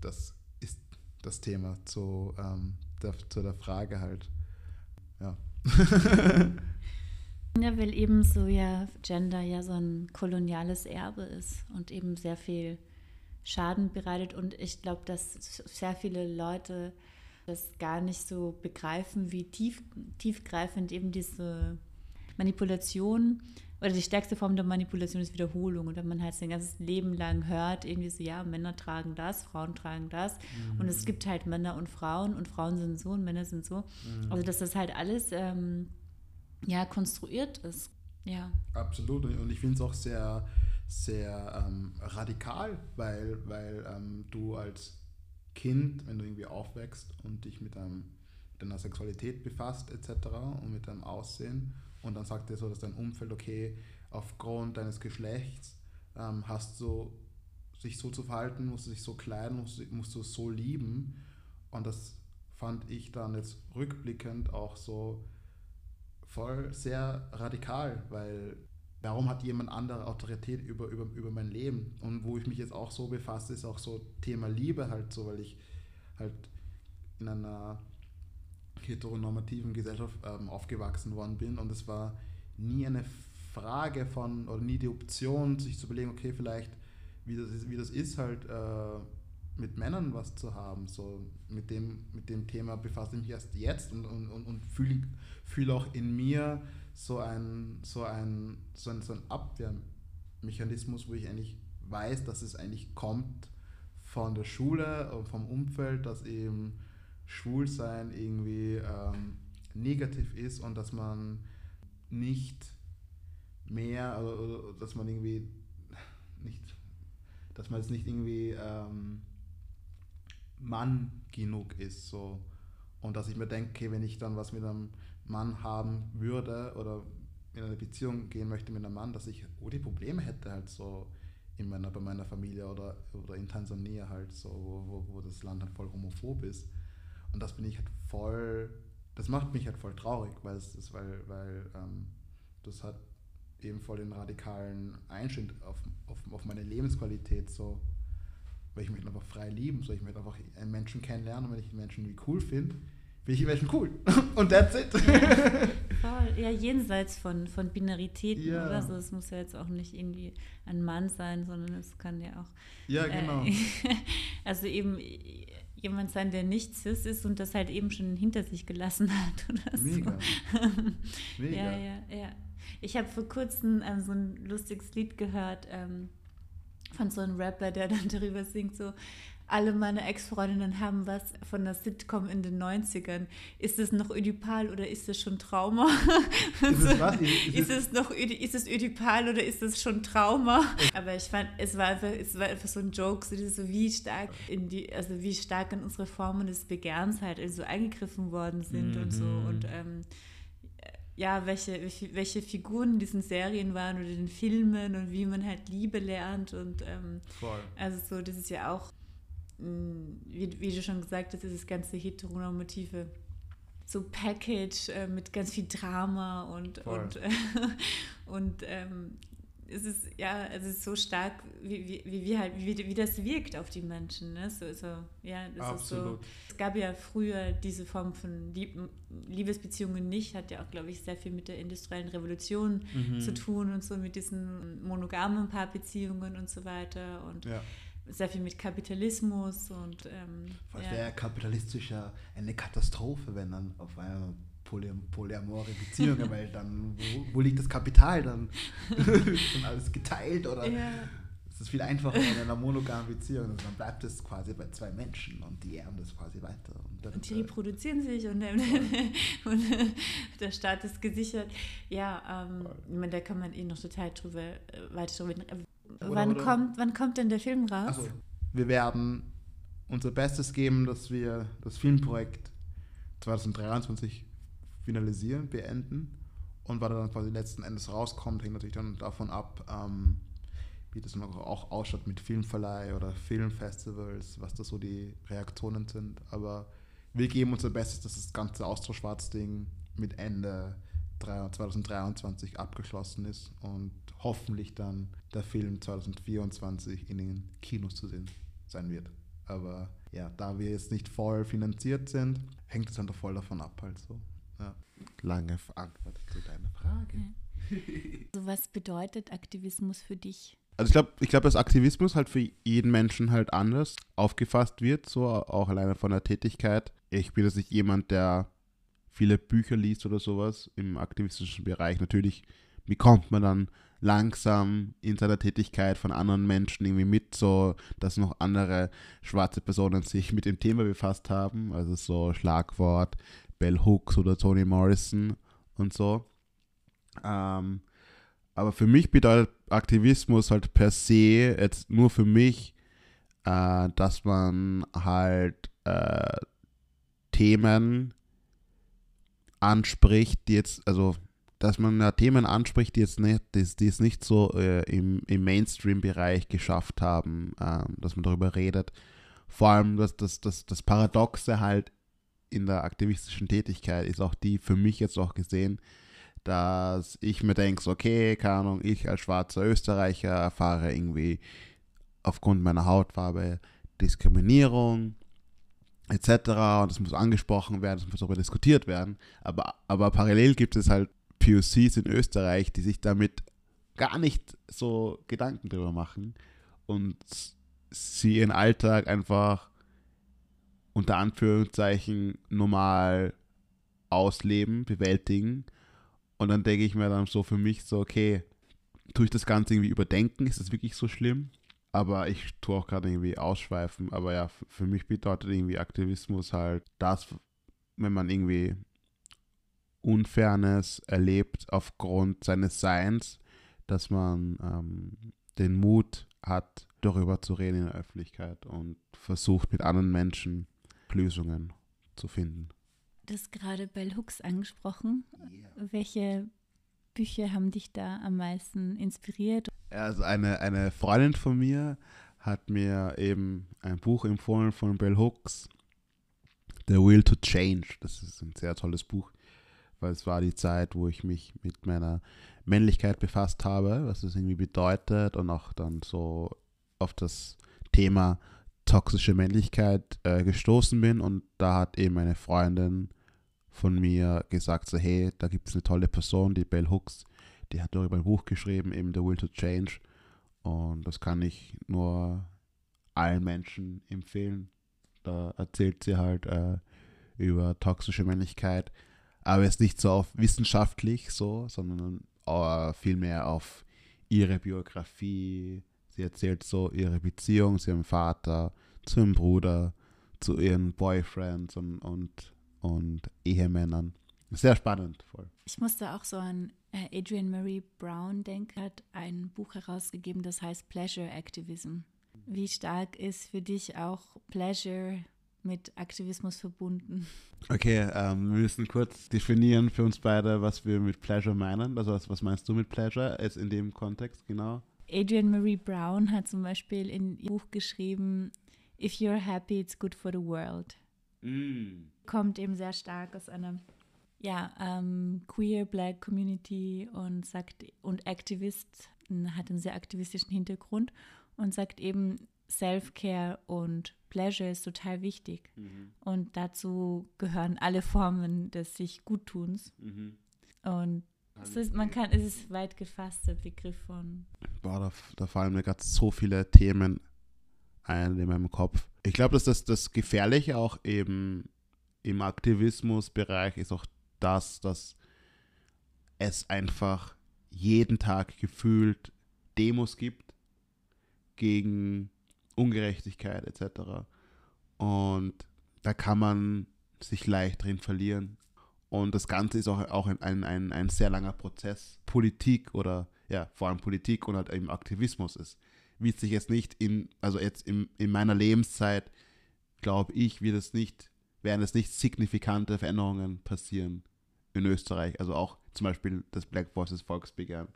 Speaker 2: Das ist das Thema zu, ähm, der, zu der Frage halt. Ja. [LAUGHS]
Speaker 1: ja, weil eben so ja Gender ja so ein koloniales Erbe ist und eben sehr viel Schaden bereitet. Und ich glaube, dass sehr viele Leute das gar nicht so begreifen, wie tief, tiefgreifend eben diese Manipulation oder die stärkste Form der Manipulation ist Wiederholung. Und wenn man halt sein ganzes Leben lang hört, irgendwie so, ja, Männer tragen das, Frauen tragen das. Mhm. Und es gibt halt Männer und Frauen und Frauen sind so und Männer sind so. Mhm. Also, dass das halt alles, ähm, ja, konstruiert ist. Ja.
Speaker 2: Absolut. Und ich finde es auch sehr, sehr ähm, radikal, weil, weil ähm, du als Kind, wenn du irgendwie aufwächst und dich mit, einem, mit deiner Sexualität befasst etc. und mit deinem Aussehen und dann sagt dir so, dass dein Umfeld, okay, aufgrund deines Geschlechts ähm, hast du sich so zu verhalten, musst du dich so kleiden, musst, musst du so lieben. Und das fand ich dann jetzt rückblickend auch so voll sehr radikal, weil warum hat jemand andere Autorität über, über, über mein Leben? Und wo ich mich jetzt auch so befasse, ist auch so Thema Liebe halt so, weil ich halt in einer heteronormativen Gesellschaft ähm, aufgewachsen worden bin und es war nie eine Frage von oder nie die Option, sich zu überlegen, okay, vielleicht wie das ist, wie das ist halt äh, mit Männern was zu haben. So mit dem, mit dem Thema befasse ich mich erst jetzt und, und, und, und fühle fühl auch in mir so ein, so ein, so ein, so ein Abwehrmechanismus, wo ich eigentlich weiß, dass es eigentlich kommt von der Schule und vom Umfeld, dass eben Schwulsein irgendwie ähm, negativ ist und dass man nicht mehr, oder, oder dass man irgendwie nicht, dass man jetzt nicht irgendwie ähm, Mann genug ist. So. Und dass ich mir denke, wenn ich dann was mit einem Mann haben würde oder in eine Beziehung gehen möchte mit einem Mann, dass ich oh, die Probleme hätte halt so in meiner, bei meiner Familie oder, oder in Tansania halt so, wo, wo, wo das Land halt voll homophob ist. Und das bin ich halt voll, das macht mich halt voll traurig, weil es ist, weil, weil ähm, das hat eben voll den radikalen Einschnitt auf, auf, auf meine Lebensqualität so weil ich möchte einfach frei lieben, so ich möchte einfach einen Menschen kennenlernen wenn ich einen Menschen wie cool finde, finde ich den Menschen cool. [LAUGHS] und that's it.
Speaker 1: Ja, [LAUGHS] voll. Ja, jenseits von, von Binaritäten ja. oder so. Es muss ja jetzt auch nicht irgendwie ein Mann sein, sondern es kann ja auch.
Speaker 2: Ja, äh, genau. Äh, [LAUGHS]
Speaker 1: also eben jemand sein, der nicht cis ist und das halt eben schon hinter sich gelassen hat oder
Speaker 2: Mega.
Speaker 1: so. Mega. Ja, ja, ja. Ich habe vor kurzem ähm, so ein lustiges Lied gehört. Ähm, von so einem Rapper, der dann darüber singt, so, alle meine Ex-Freundinnen haben was von der Sitcom in den 90ern. Ist es noch Ödipal oder ist es schon Trauma? [LAUGHS] Ist, es, was? Ist, ist es noch ist es Ödipal oder ist es schon Trauma? Aber ich fand, es war einfach, es war einfach so ein Joke, so, so wie stark in die, also wie stark in unsere Formen des Begehrens halt so eingegriffen worden sind mhm. und so. Mhm. Und ähm, ja, welche, welche Figuren in diesen Serien waren oder den Filmen und wie man halt Liebe lernt und ähm, also so, das ist ja auch, wie, wie, du schon gesagt hast, dieses ganze heteronormative so Package äh, mit ganz viel Drama und Voll. und, äh, [LAUGHS] und ähm, es ist ja, es ist so stark, wie, wie, wie, halt, wie, wie das wirkt auf die Menschen. Ne? So, so, ja, das. Ist so, es gab ja früher diese Form von Lieb Liebesbeziehungen nicht, hat ja auch, glaube ich, sehr viel mit der industriellen Revolution mhm. zu tun und so mit diesen monogamen Paarbeziehungen und so weiter und
Speaker 2: ja.
Speaker 1: Sehr viel mit Kapitalismus und ähm,
Speaker 2: ja. wäre kapitalistisch ja eine Katastrophe, wenn dann auf einmal polyamore Beziehungen, [LAUGHS] weil dann, wo, wo, liegt das Kapital dann? ist [LAUGHS] dann alles geteilt oder ja. ist es viel einfacher in einer monogamen Beziehung und dann bleibt es quasi bei zwei Menschen und die erben das quasi weiter.
Speaker 1: Und, dann, und die reproduzieren sich und, [LAUGHS] und der Staat ist gesichert. Ja, ähm, da kann man eh noch total drüber äh, weiter drüber reden. Wann, oder, Kommt, wann kommt denn der Film raus?
Speaker 2: Also, wir werden unser Bestes geben, dass wir das Filmprojekt 2023 finalisieren, beenden. Und was dann quasi letzten Endes rauskommt, hängt natürlich dann davon ab, ähm, wie das noch auch ausschaut mit Filmverleih oder Filmfestivals, was da so die Reaktionen sind. Aber wir geben unser Bestes, dass das ganze Austro-Schwarz-Ding mit Ende 2023 abgeschlossen ist und hoffentlich dann der Film 2024 in den Kinos zu sehen sein wird. Aber ja, da wir jetzt nicht voll finanziert sind, hängt es dann doch voll davon ab halt so. Ja. Lange Antwort zu deiner Frage. [LAUGHS]
Speaker 1: Also was bedeutet Aktivismus für dich?
Speaker 2: Also ich glaube, ich glaub, dass Aktivismus halt für jeden Menschen halt anders aufgefasst wird, so auch alleine von der Tätigkeit. Ich bin jetzt nicht jemand, der viele Bücher liest oder sowas im aktivistischen Bereich. Natürlich bekommt man dann langsam in seiner Tätigkeit von anderen Menschen irgendwie mit, so dass noch andere schwarze Personen [LAUGHS] sich mit dem Thema befasst haben. Also so Schlagwort Bell Hooks oder Toni Morrison und so. Ähm, aber für mich bedeutet Aktivismus halt per se jetzt nur für mich, äh, dass man halt äh, Themen anspricht, die jetzt, also dass man ja Themen anspricht, die jetzt nicht, die, die es nicht so äh, im, im Mainstream-Bereich geschafft haben, äh, dass man darüber redet. Vor allem dass das, das, das Paradoxe halt in der aktivistischen Tätigkeit ist auch die für mich jetzt auch gesehen, dass ich mir denke, okay, keine Ahnung, ich als schwarzer Österreicher erfahre irgendwie aufgrund meiner Hautfarbe Diskriminierung etc. und es muss angesprochen werden, es muss darüber diskutiert werden. Aber, aber parallel gibt es halt POCs in Österreich, die sich damit gar nicht so Gedanken drüber machen und sie ihren Alltag einfach unter Anführungszeichen normal ausleben, bewältigen. Und dann denke ich mir dann so für mich so, okay, tue ich das Ganze irgendwie überdenken? Ist das wirklich so schlimm? Aber ich tue auch gerade irgendwie ausschweifen. Aber ja, für mich bedeutet irgendwie Aktivismus halt das, wenn man irgendwie Unfairness erlebt aufgrund seines Seins, dass man ähm, den Mut hat, darüber zu reden in der Öffentlichkeit und versucht mit anderen Menschen Lösungen zu finden.
Speaker 1: Du hast gerade Bell Hooks angesprochen. Yeah. Welche Bücher haben dich da am meisten inspiriert?
Speaker 2: Also eine, eine Freundin von mir hat mir eben ein Buch empfohlen von Bell Hooks, The Will to Change. Das ist ein sehr tolles Buch, weil es war die Zeit, wo ich mich mit meiner Männlichkeit befasst habe, was das irgendwie bedeutet und auch dann so auf das Thema toxische Männlichkeit äh, gestoßen bin und da hat eben eine Freundin von mir gesagt, so hey, da gibt es eine tolle Person, die Bell Hooks, die hat darüber ein Buch geschrieben, eben The Will to Change und das kann ich nur allen Menschen empfehlen. Da erzählt sie halt äh, über toxische Männlichkeit, aber jetzt nicht so auf wissenschaftlich so, sondern äh, vielmehr auf ihre Biografie, Sie erzählt so ihre Beziehung zu ihrem Vater, zu ihrem Bruder, zu ihren Boyfriends und, und, und Ehemännern. Sehr spannend. Voll.
Speaker 1: Ich musste auch so an äh, Adrian Marie Brown denken, hat ein Buch herausgegeben, das heißt Pleasure Activism. Wie stark ist für dich auch Pleasure mit Aktivismus verbunden?
Speaker 2: Okay, ähm, wir müssen kurz definieren für uns beide, was wir mit Pleasure meinen. Also was, was meinst du mit Pleasure jetzt in dem Kontext genau?
Speaker 1: Adrian Marie Brown hat zum Beispiel in ihr Buch geschrieben, If you're happy, it's good for the world. Mm. Kommt eben sehr stark aus einer ja, ähm, queer Black Community und sagt und Aktivist, hat einen sehr aktivistischen Hintergrund und sagt eben, Self-Care und Pleasure ist total wichtig. Mhm. Und dazu gehören alle Formen des sich Guttuns. Mhm. Und es ist, man kann, es ist weit gefasst, der Begriff von.
Speaker 2: Boah, da, da fallen mir gerade so viele Themen ein in meinem Kopf. Ich glaube, dass das, das Gefährliche auch eben im Aktivismusbereich ist auch das, dass es einfach jeden Tag gefühlt Demos gibt gegen Ungerechtigkeit etc. Und da kann man sich leicht drin verlieren. Und das Ganze ist auch, auch ein, ein, ein, sehr langer Prozess. Politik oder ja, vor allem Politik und halt eben Aktivismus ist. Wird sich jetzt nicht in, also jetzt in, in meiner Lebenszeit, glaube ich, wird es nicht, werden es nicht signifikante Veränderungen passieren in Österreich. Also auch zum Beispiel das Black Voices Volksbegehren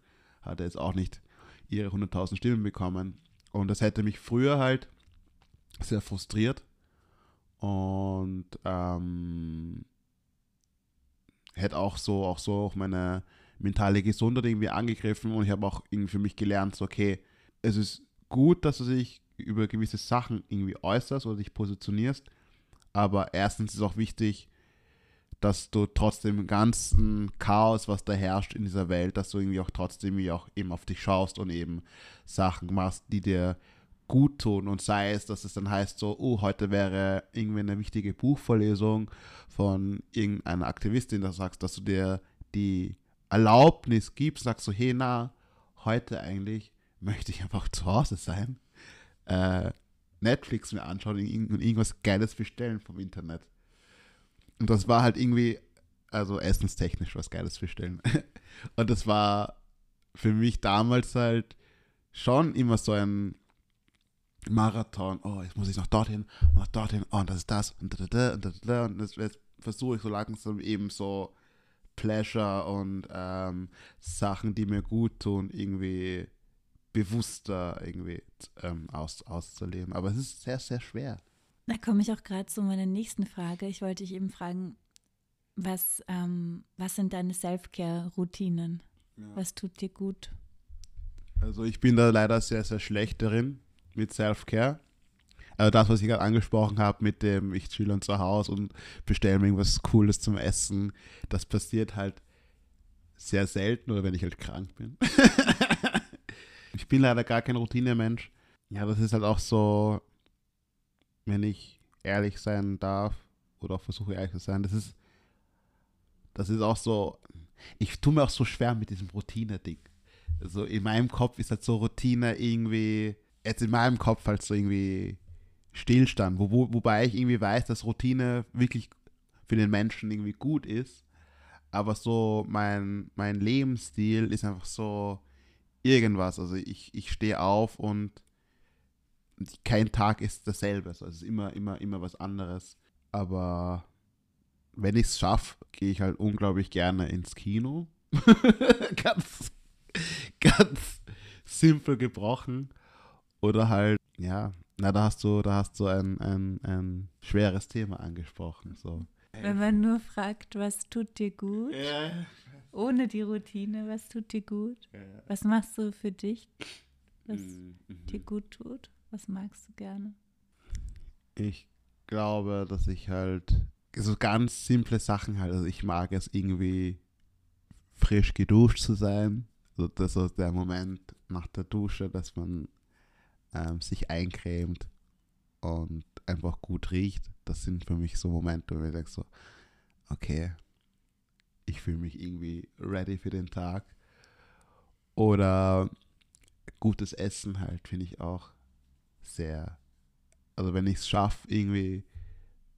Speaker 2: hatte jetzt auch nicht ihre 100.000 Stimmen bekommen. Und das hätte mich früher halt sehr frustriert. Und ähm, hätte auch so, auch so auch meine mentale Gesundheit irgendwie angegriffen und ich habe auch irgendwie für mich gelernt, so, okay, es ist gut, dass du dich über gewisse Sachen irgendwie äußerst oder dich positionierst, aber erstens ist auch wichtig, dass du trotzdem dem ganzen Chaos, was da herrscht in dieser Welt, dass du irgendwie auch trotzdem wie auch eben auf dich schaust und eben Sachen machst, die dir gut tun. Und sei es, dass es dann heißt so, oh, heute wäre irgendwie eine wichtige Buchvorlesung von irgendeiner Aktivistin, da sagst, dass du dir die Erlaubnis gibst, sagst so, hey, na, heute eigentlich möchte ich einfach zu Hause sein, äh, Netflix mir anschauen und irgendwas Geiles bestellen vom Internet. Und das war halt irgendwie, also essenstechnisch was Geiles bestellen. [LAUGHS] und das war für mich damals halt schon immer so ein Marathon, oh, jetzt muss ich noch dorthin und noch dorthin, oh, und das ist das und da, da, und da, da, und das, jetzt versuche ich so langsam eben so Pleasure und ähm, Sachen, die mir gut tun, irgendwie bewusster irgendwie ähm, aus, auszuleben. Aber es ist sehr, sehr schwer.
Speaker 1: Da komme ich auch gerade zu meiner nächsten Frage. Ich wollte dich eben fragen, was, ähm, was sind deine Self-Care-Routinen? Ja. Was tut dir gut?
Speaker 2: Also ich bin da leider sehr, sehr schlecht darin mit Self-Care. Also das, was ich gerade angesprochen habe, mit dem, ich chill dann zu Hause und bestelle mir irgendwas Cooles zum Essen, das passiert halt sehr selten oder wenn ich halt krank bin. [LAUGHS] ich bin leider gar kein Routinemensch. ja, das ist halt auch so, wenn ich ehrlich sein darf oder auch versuche ehrlich zu sein, das ist, das ist auch so, ich tue mir auch so schwer mit diesem Routine-Ding. Also in meinem Kopf ist halt so Routine irgendwie, jetzt in meinem Kopf halt so irgendwie Stillstand, wo, wo, wobei ich irgendwie weiß, dass Routine wirklich für den Menschen irgendwie gut ist, aber so mein, mein Lebensstil ist einfach so irgendwas. Also ich, ich stehe auf und kein Tag ist dasselbe. Also es ist immer, immer, immer was anderes. Aber wenn ich es schaffe, gehe ich halt unglaublich gerne ins Kino. [LAUGHS] ganz, ganz simpel gebrochen. Oder halt, ja, na, da hast du, da hast du ein, ein, ein schweres Thema angesprochen. So.
Speaker 1: Wenn man nur fragt, was tut dir gut?
Speaker 2: Ja.
Speaker 1: Ohne die Routine, was tut dir gut? Was machst du für dich, was
Speaker 2: Mhm.
Speaker 1: dir gut tut? Was magst du gerne?
Speaker 2: Ich glaube, dass ich halt so ganz simple Sachen halt, also ich mag es irgendwie frisch geduscht zu sein. Also das ist der Moment nach der Dusche, dass man ähm, sich eincremt und einfach gut riecht. Das sind für mich so Momente, wo ich denke so, okay, ich fühle mich irgendwie ready für den Tag. Oder gutes Essen halt, finde ich auch sehr also wenn ich es schaffe, irgendwie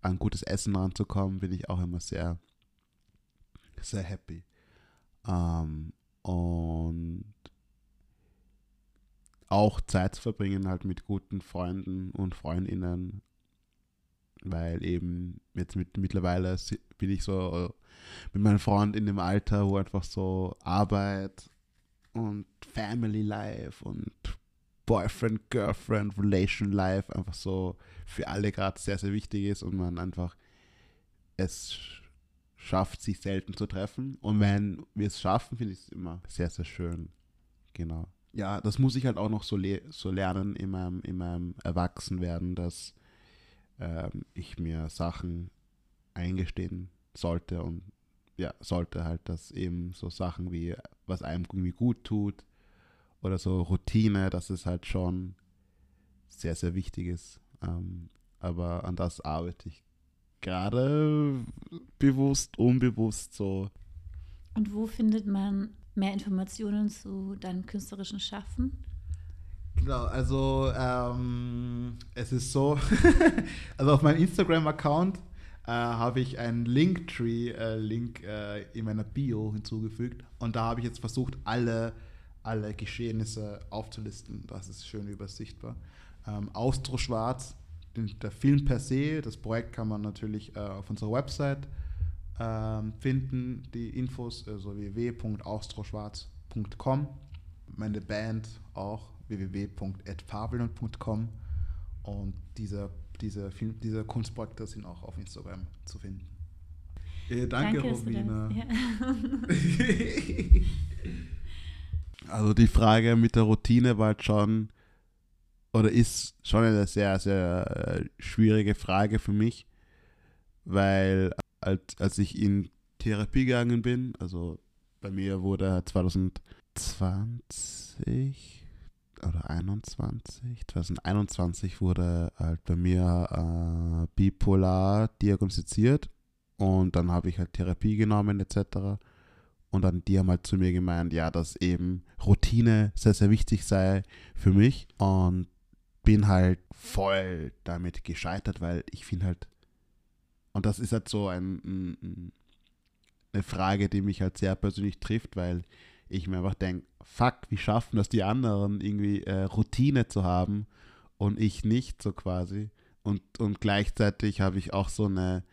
Speaker 2: an gutes Essen ranzukommen, bin ich auch immer sehr, sehr happy. Ähm, und auch Zeit zu verbringen halt mit guten Freunden und Freundinnen, weil eben jetzt mit, mittlerweile bin ich so mit meinem Freund in dem Alter, wo einfach so Arbeit und Family Life und Boyfriend, Girlfriend, Relation Life einfach so für alle gerade sehr, sehr wichtig ist und man einfach es sch- schafft, sich selten zu treffen. Und wenn wir es schaffen, finde ich es immer sehr, sehr schön. Genau. Ja, das muss ich halt auch noch so, le so lernen in meinem, in meinem Erwachsenwerden, dass ähm, ich mir Sachen eingestehen sollte und ja, sollte halt, dass eben so Sachen wie, was einem irgendwie gut tut, oder so Routine, dass es halt schon sehr, sehr wichtig ist. Ähm, aber an das arbeite ich gerade bewusst, unbewusst so.
Speaker 1: Und wo findet man mehr Informationen zu deinem künstlerischen Schaffen?
Speaker 3: Genau, also ähm, es ist so, [LAUGHS] also auf meinem Instagram-Account äh, habe ich einen Linktree-Link äh, in meiner Bio hinzugefügt und da habe ich jetzt versucht, alle, alle Geschehnisse aufzulisten. Das ist schön übersichtbar. Ähm, Austroschwarz, den, der Film per se, das Projekt kann man natürlich äh, auf unserer Website ähm, finden, die Infos, also www.austroschwarz.com. Meine Band auch www.pavillon.com und diese, diese, Film, diese Kunstprojekte sind auch auf Instagram zu finden. Äh, danke, Romina.
Speaker 1: Ja. [LAUGHS]
Speaker 2: Also die Frage mit der Routine war schon, oder ist schon eine sehr, sehr äh, schwierige Frage für mich, weil als, als ich in Therapie gegangen bin, also bei mir wurde 2020 oder 21, 2021 wurde halt bei mir äh, bipolar diagnostiziert und dann habe ich halt Therapie genommen etc. Und dann die haben halt zu mir gemeint, ja, dass eben Routine sehr, sehr wichtig sei für mich. Und bin halt voll damit gescheitert, weil ich finde halt, und das ist halt so ein, ein, ein- eine Frage, die mich halt sehr persönlich trifft, weil ich mir einfach denke, fuck, wie schaffen das die anderen irgendwie äh, Routine zu haben und ich nicht so quasi. Und, und gleichzeitig habe ich auch so eine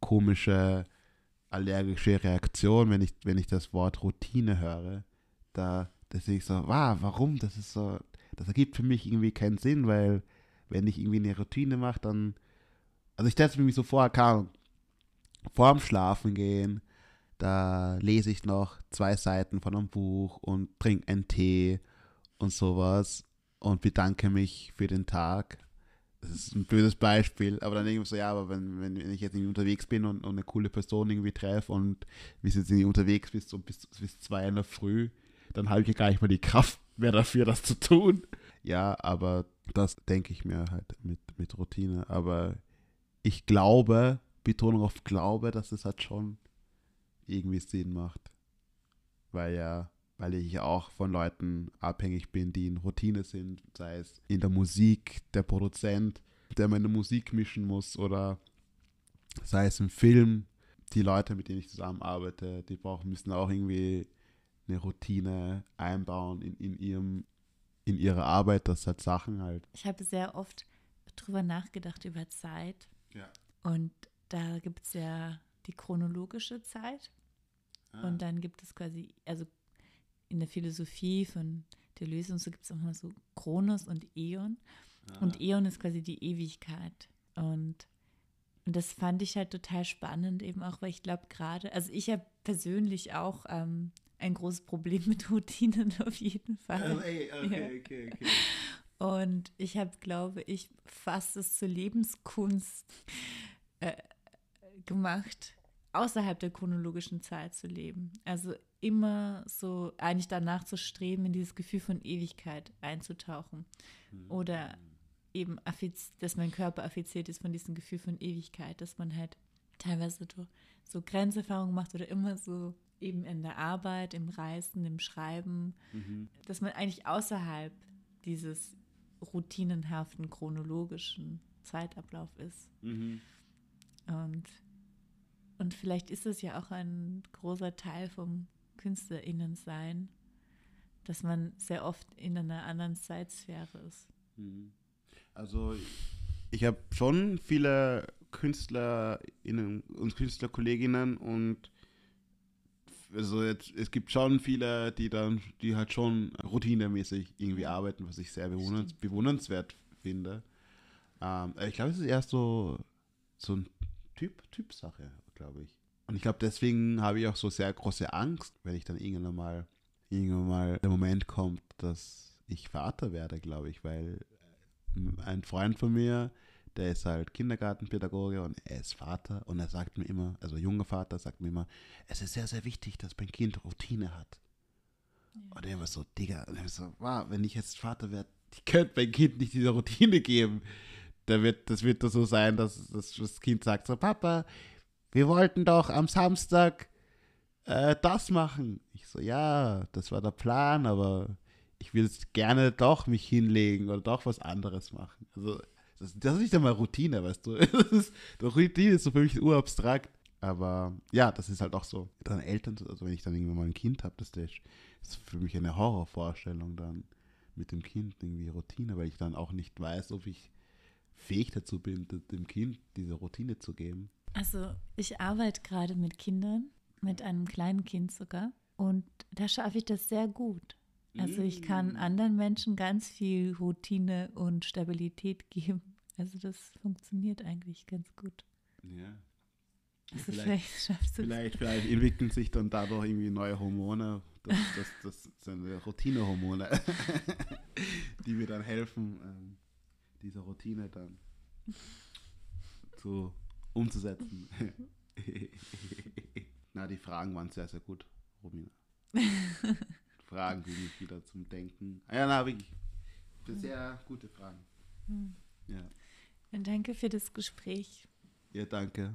Speaker 2: komische allergische Reaktion, wenn ich, wenn ich das Wort Routine höre. Da, sehe ich so, wow, warum? Das ist so, das ergibt für mich irgendwie keinen Sinn, weil wenn ich irgendwie eine Routine mache, dann, also ich stelle es mir so vor, keine vorm Schlafen gehen, da lese ich noch zwei Seiten von einem Buch und trinke einen Tee und sowas und bedanke mich für den Tag. Das ist ein blödes Beispiel, aber dann denke ich mir so, ja, aber wenn, wenn ich jetzt irgendwie unterwegs bin und, und eine coole Person irgendwie treffe und wir sind jetzt irgendwie unterwegs bis, bis, bis zwei in der Früh, dann habe ich ja gar nicht mal die Kraft mehr dafür, das zu tun. Ja, aber das denke ich mir halt mit, mit Routine. Aber ich glaube, Betonung auf Glaube, dass es halt schon irgendwie Sinn macht. Weil ja, weil ich auch von Leuten abhängig bin, die in Routine sind, sei es in der Musik, der Produzent, der meine Musik mischen muss oder sei es im Film, die Leute, mit denen ich zusammenarbeite, die brauchen, müssen auch irgendwie eine Routine einbauen in, in ihrem in ihrer Arbeit, dass halt Sachen halt.
Speaker 1: Ich habe sehr oft drüber nachgedacht über Zeit.
Speaker 2: Ja.
Speaker 1: Und da gibt es ja die chronologische Zeit. Ah. Und dann gibt es quasi, also in der Philosophie von der Lösung, so gibt es auch mal so Kronos und Äon. Ah. Und Äon ist quasi die Ewigkeit. Und, und das fand ich halt total spannend, eben auch, weil ich glaube, gerade, also ich habe persönlich auch ähm, ein großes Problem [LAUGHS] mit Routinen auf jeden Fall.
Speaker 2: Oh, ey, okay, okay, okay.
Speaker 1: Und ich habe, glaube ich, fast es zur Lebenskunst äh, gemacht, außerhalb der chronologischen Zeit zu leben. Also immer so eigentlich danach zu streben, in dieses Gefühl von Ewigkeit einzutauchen. Mhm. Oder eben, dass mein Körper affiziert ist von diesem Gefühl von Ewigkeit, dass man halt teilweise so, so Grenzerfahrungen macht oder immer so eben in der Arbeit, im Reisen, im Schreiben, mhm. dass man eigentlich außerhalb dieses routinenhaften, chronologischen Zeitablauf ist.
Speaker 2: Mhm.
Speaker 1: Und, und vielleicht ist es ja auch ein großer Teil vom KünstlerInnen-Sein, dass man sehr oft in einer anderen Zeitsphäre ist.
Speaker 2: Mhm. Also ich habe schon viele KünstlerInnen und Künstlerkolleginnen und also jetzt, es gibt schon viele, die dann, die halt schon routinemäßig irgendwie arbeiten, was ich sehr bewunderns bewundernswert finde. Ähm, ich glaube, es ist erst so, so ein Typ, Typsache, glaube ich. Und ich glaube, deswegen habe ich auch so sehr große Angst, wenn ich dann irgendwann mal, irgendwann mal der Moment kommt, dass ich Vater werde, glaube ich, weil ein Freund von mir, der ist halt Kindergartenpädagoge und er ist Vater und er sagt mir immer, also junger Vater sagt mir immer, es ist sehr, sehr wichtig, dass mein Kind Routine hat. Ja. Und er war so, Digga, und er so, wow, wenn ich jetzt Vater werde, ich könnte mein Kind nicht diese Routine geben. Da wird, das wird so sein, dass, dass das Kind sagt so, Papa, wir wollten doch am Samstag äh, das machen. Ich so, ja, das war der Plan, aber ich will es gerne doch mich hinlegen oder doch was anderes machen. Also das, das ist nicht einmal Routine, weißt du. [LAUGHS] Ist, Routine ist so für mich urabstrakt. Aber ja, das ist halt auch so. Dann Eltern, also wenn ich dann irgendwann mal ein Kind habe, das ist für mich eine Horrorvorstellung dann mit dem Kind irgendwie Routine, weil ich dann auch nicht weiß, ob ich fähig dazu bin, dem Kind diese Routine zu geben.
Speaker 1: Also ich arbeite gerade mit Kindern, mit einem kleinen Kind sogar. Und da schaffe ich das sehr gut. Also ich kann mm. anderen Menschen ganz viel Routine und Stabilität [LAUGHS] geben. Also das funktioniert eigentlich ganz gut.
Speaker 2: Ja.
Speaker 1: Also vielleicht, vielleicht [LAUGHS] schaffst
Speaker 2: du vielleicht, vielleicht entwickeln sich dann dadurch irgendwie neue Hormone. Das, das, das sind Routinehormone, [LAUGHS] die mir dann helfen, ähm, diese Routine dann zu, umzusetzen. [LAUGHS] [LAUGHS] Na, die Fragen waren sehr, sehr gut, Romina. [LAUGHS] Fragen, die mich wieder zum Denken. Ah ja, na, wirklich. Sehr gute Fragen.
Speaker 1: Hm.
Speaker 2: Ja.
Speaker 1: Danke für das Gespräch.
Speaker 2: Ja, danke.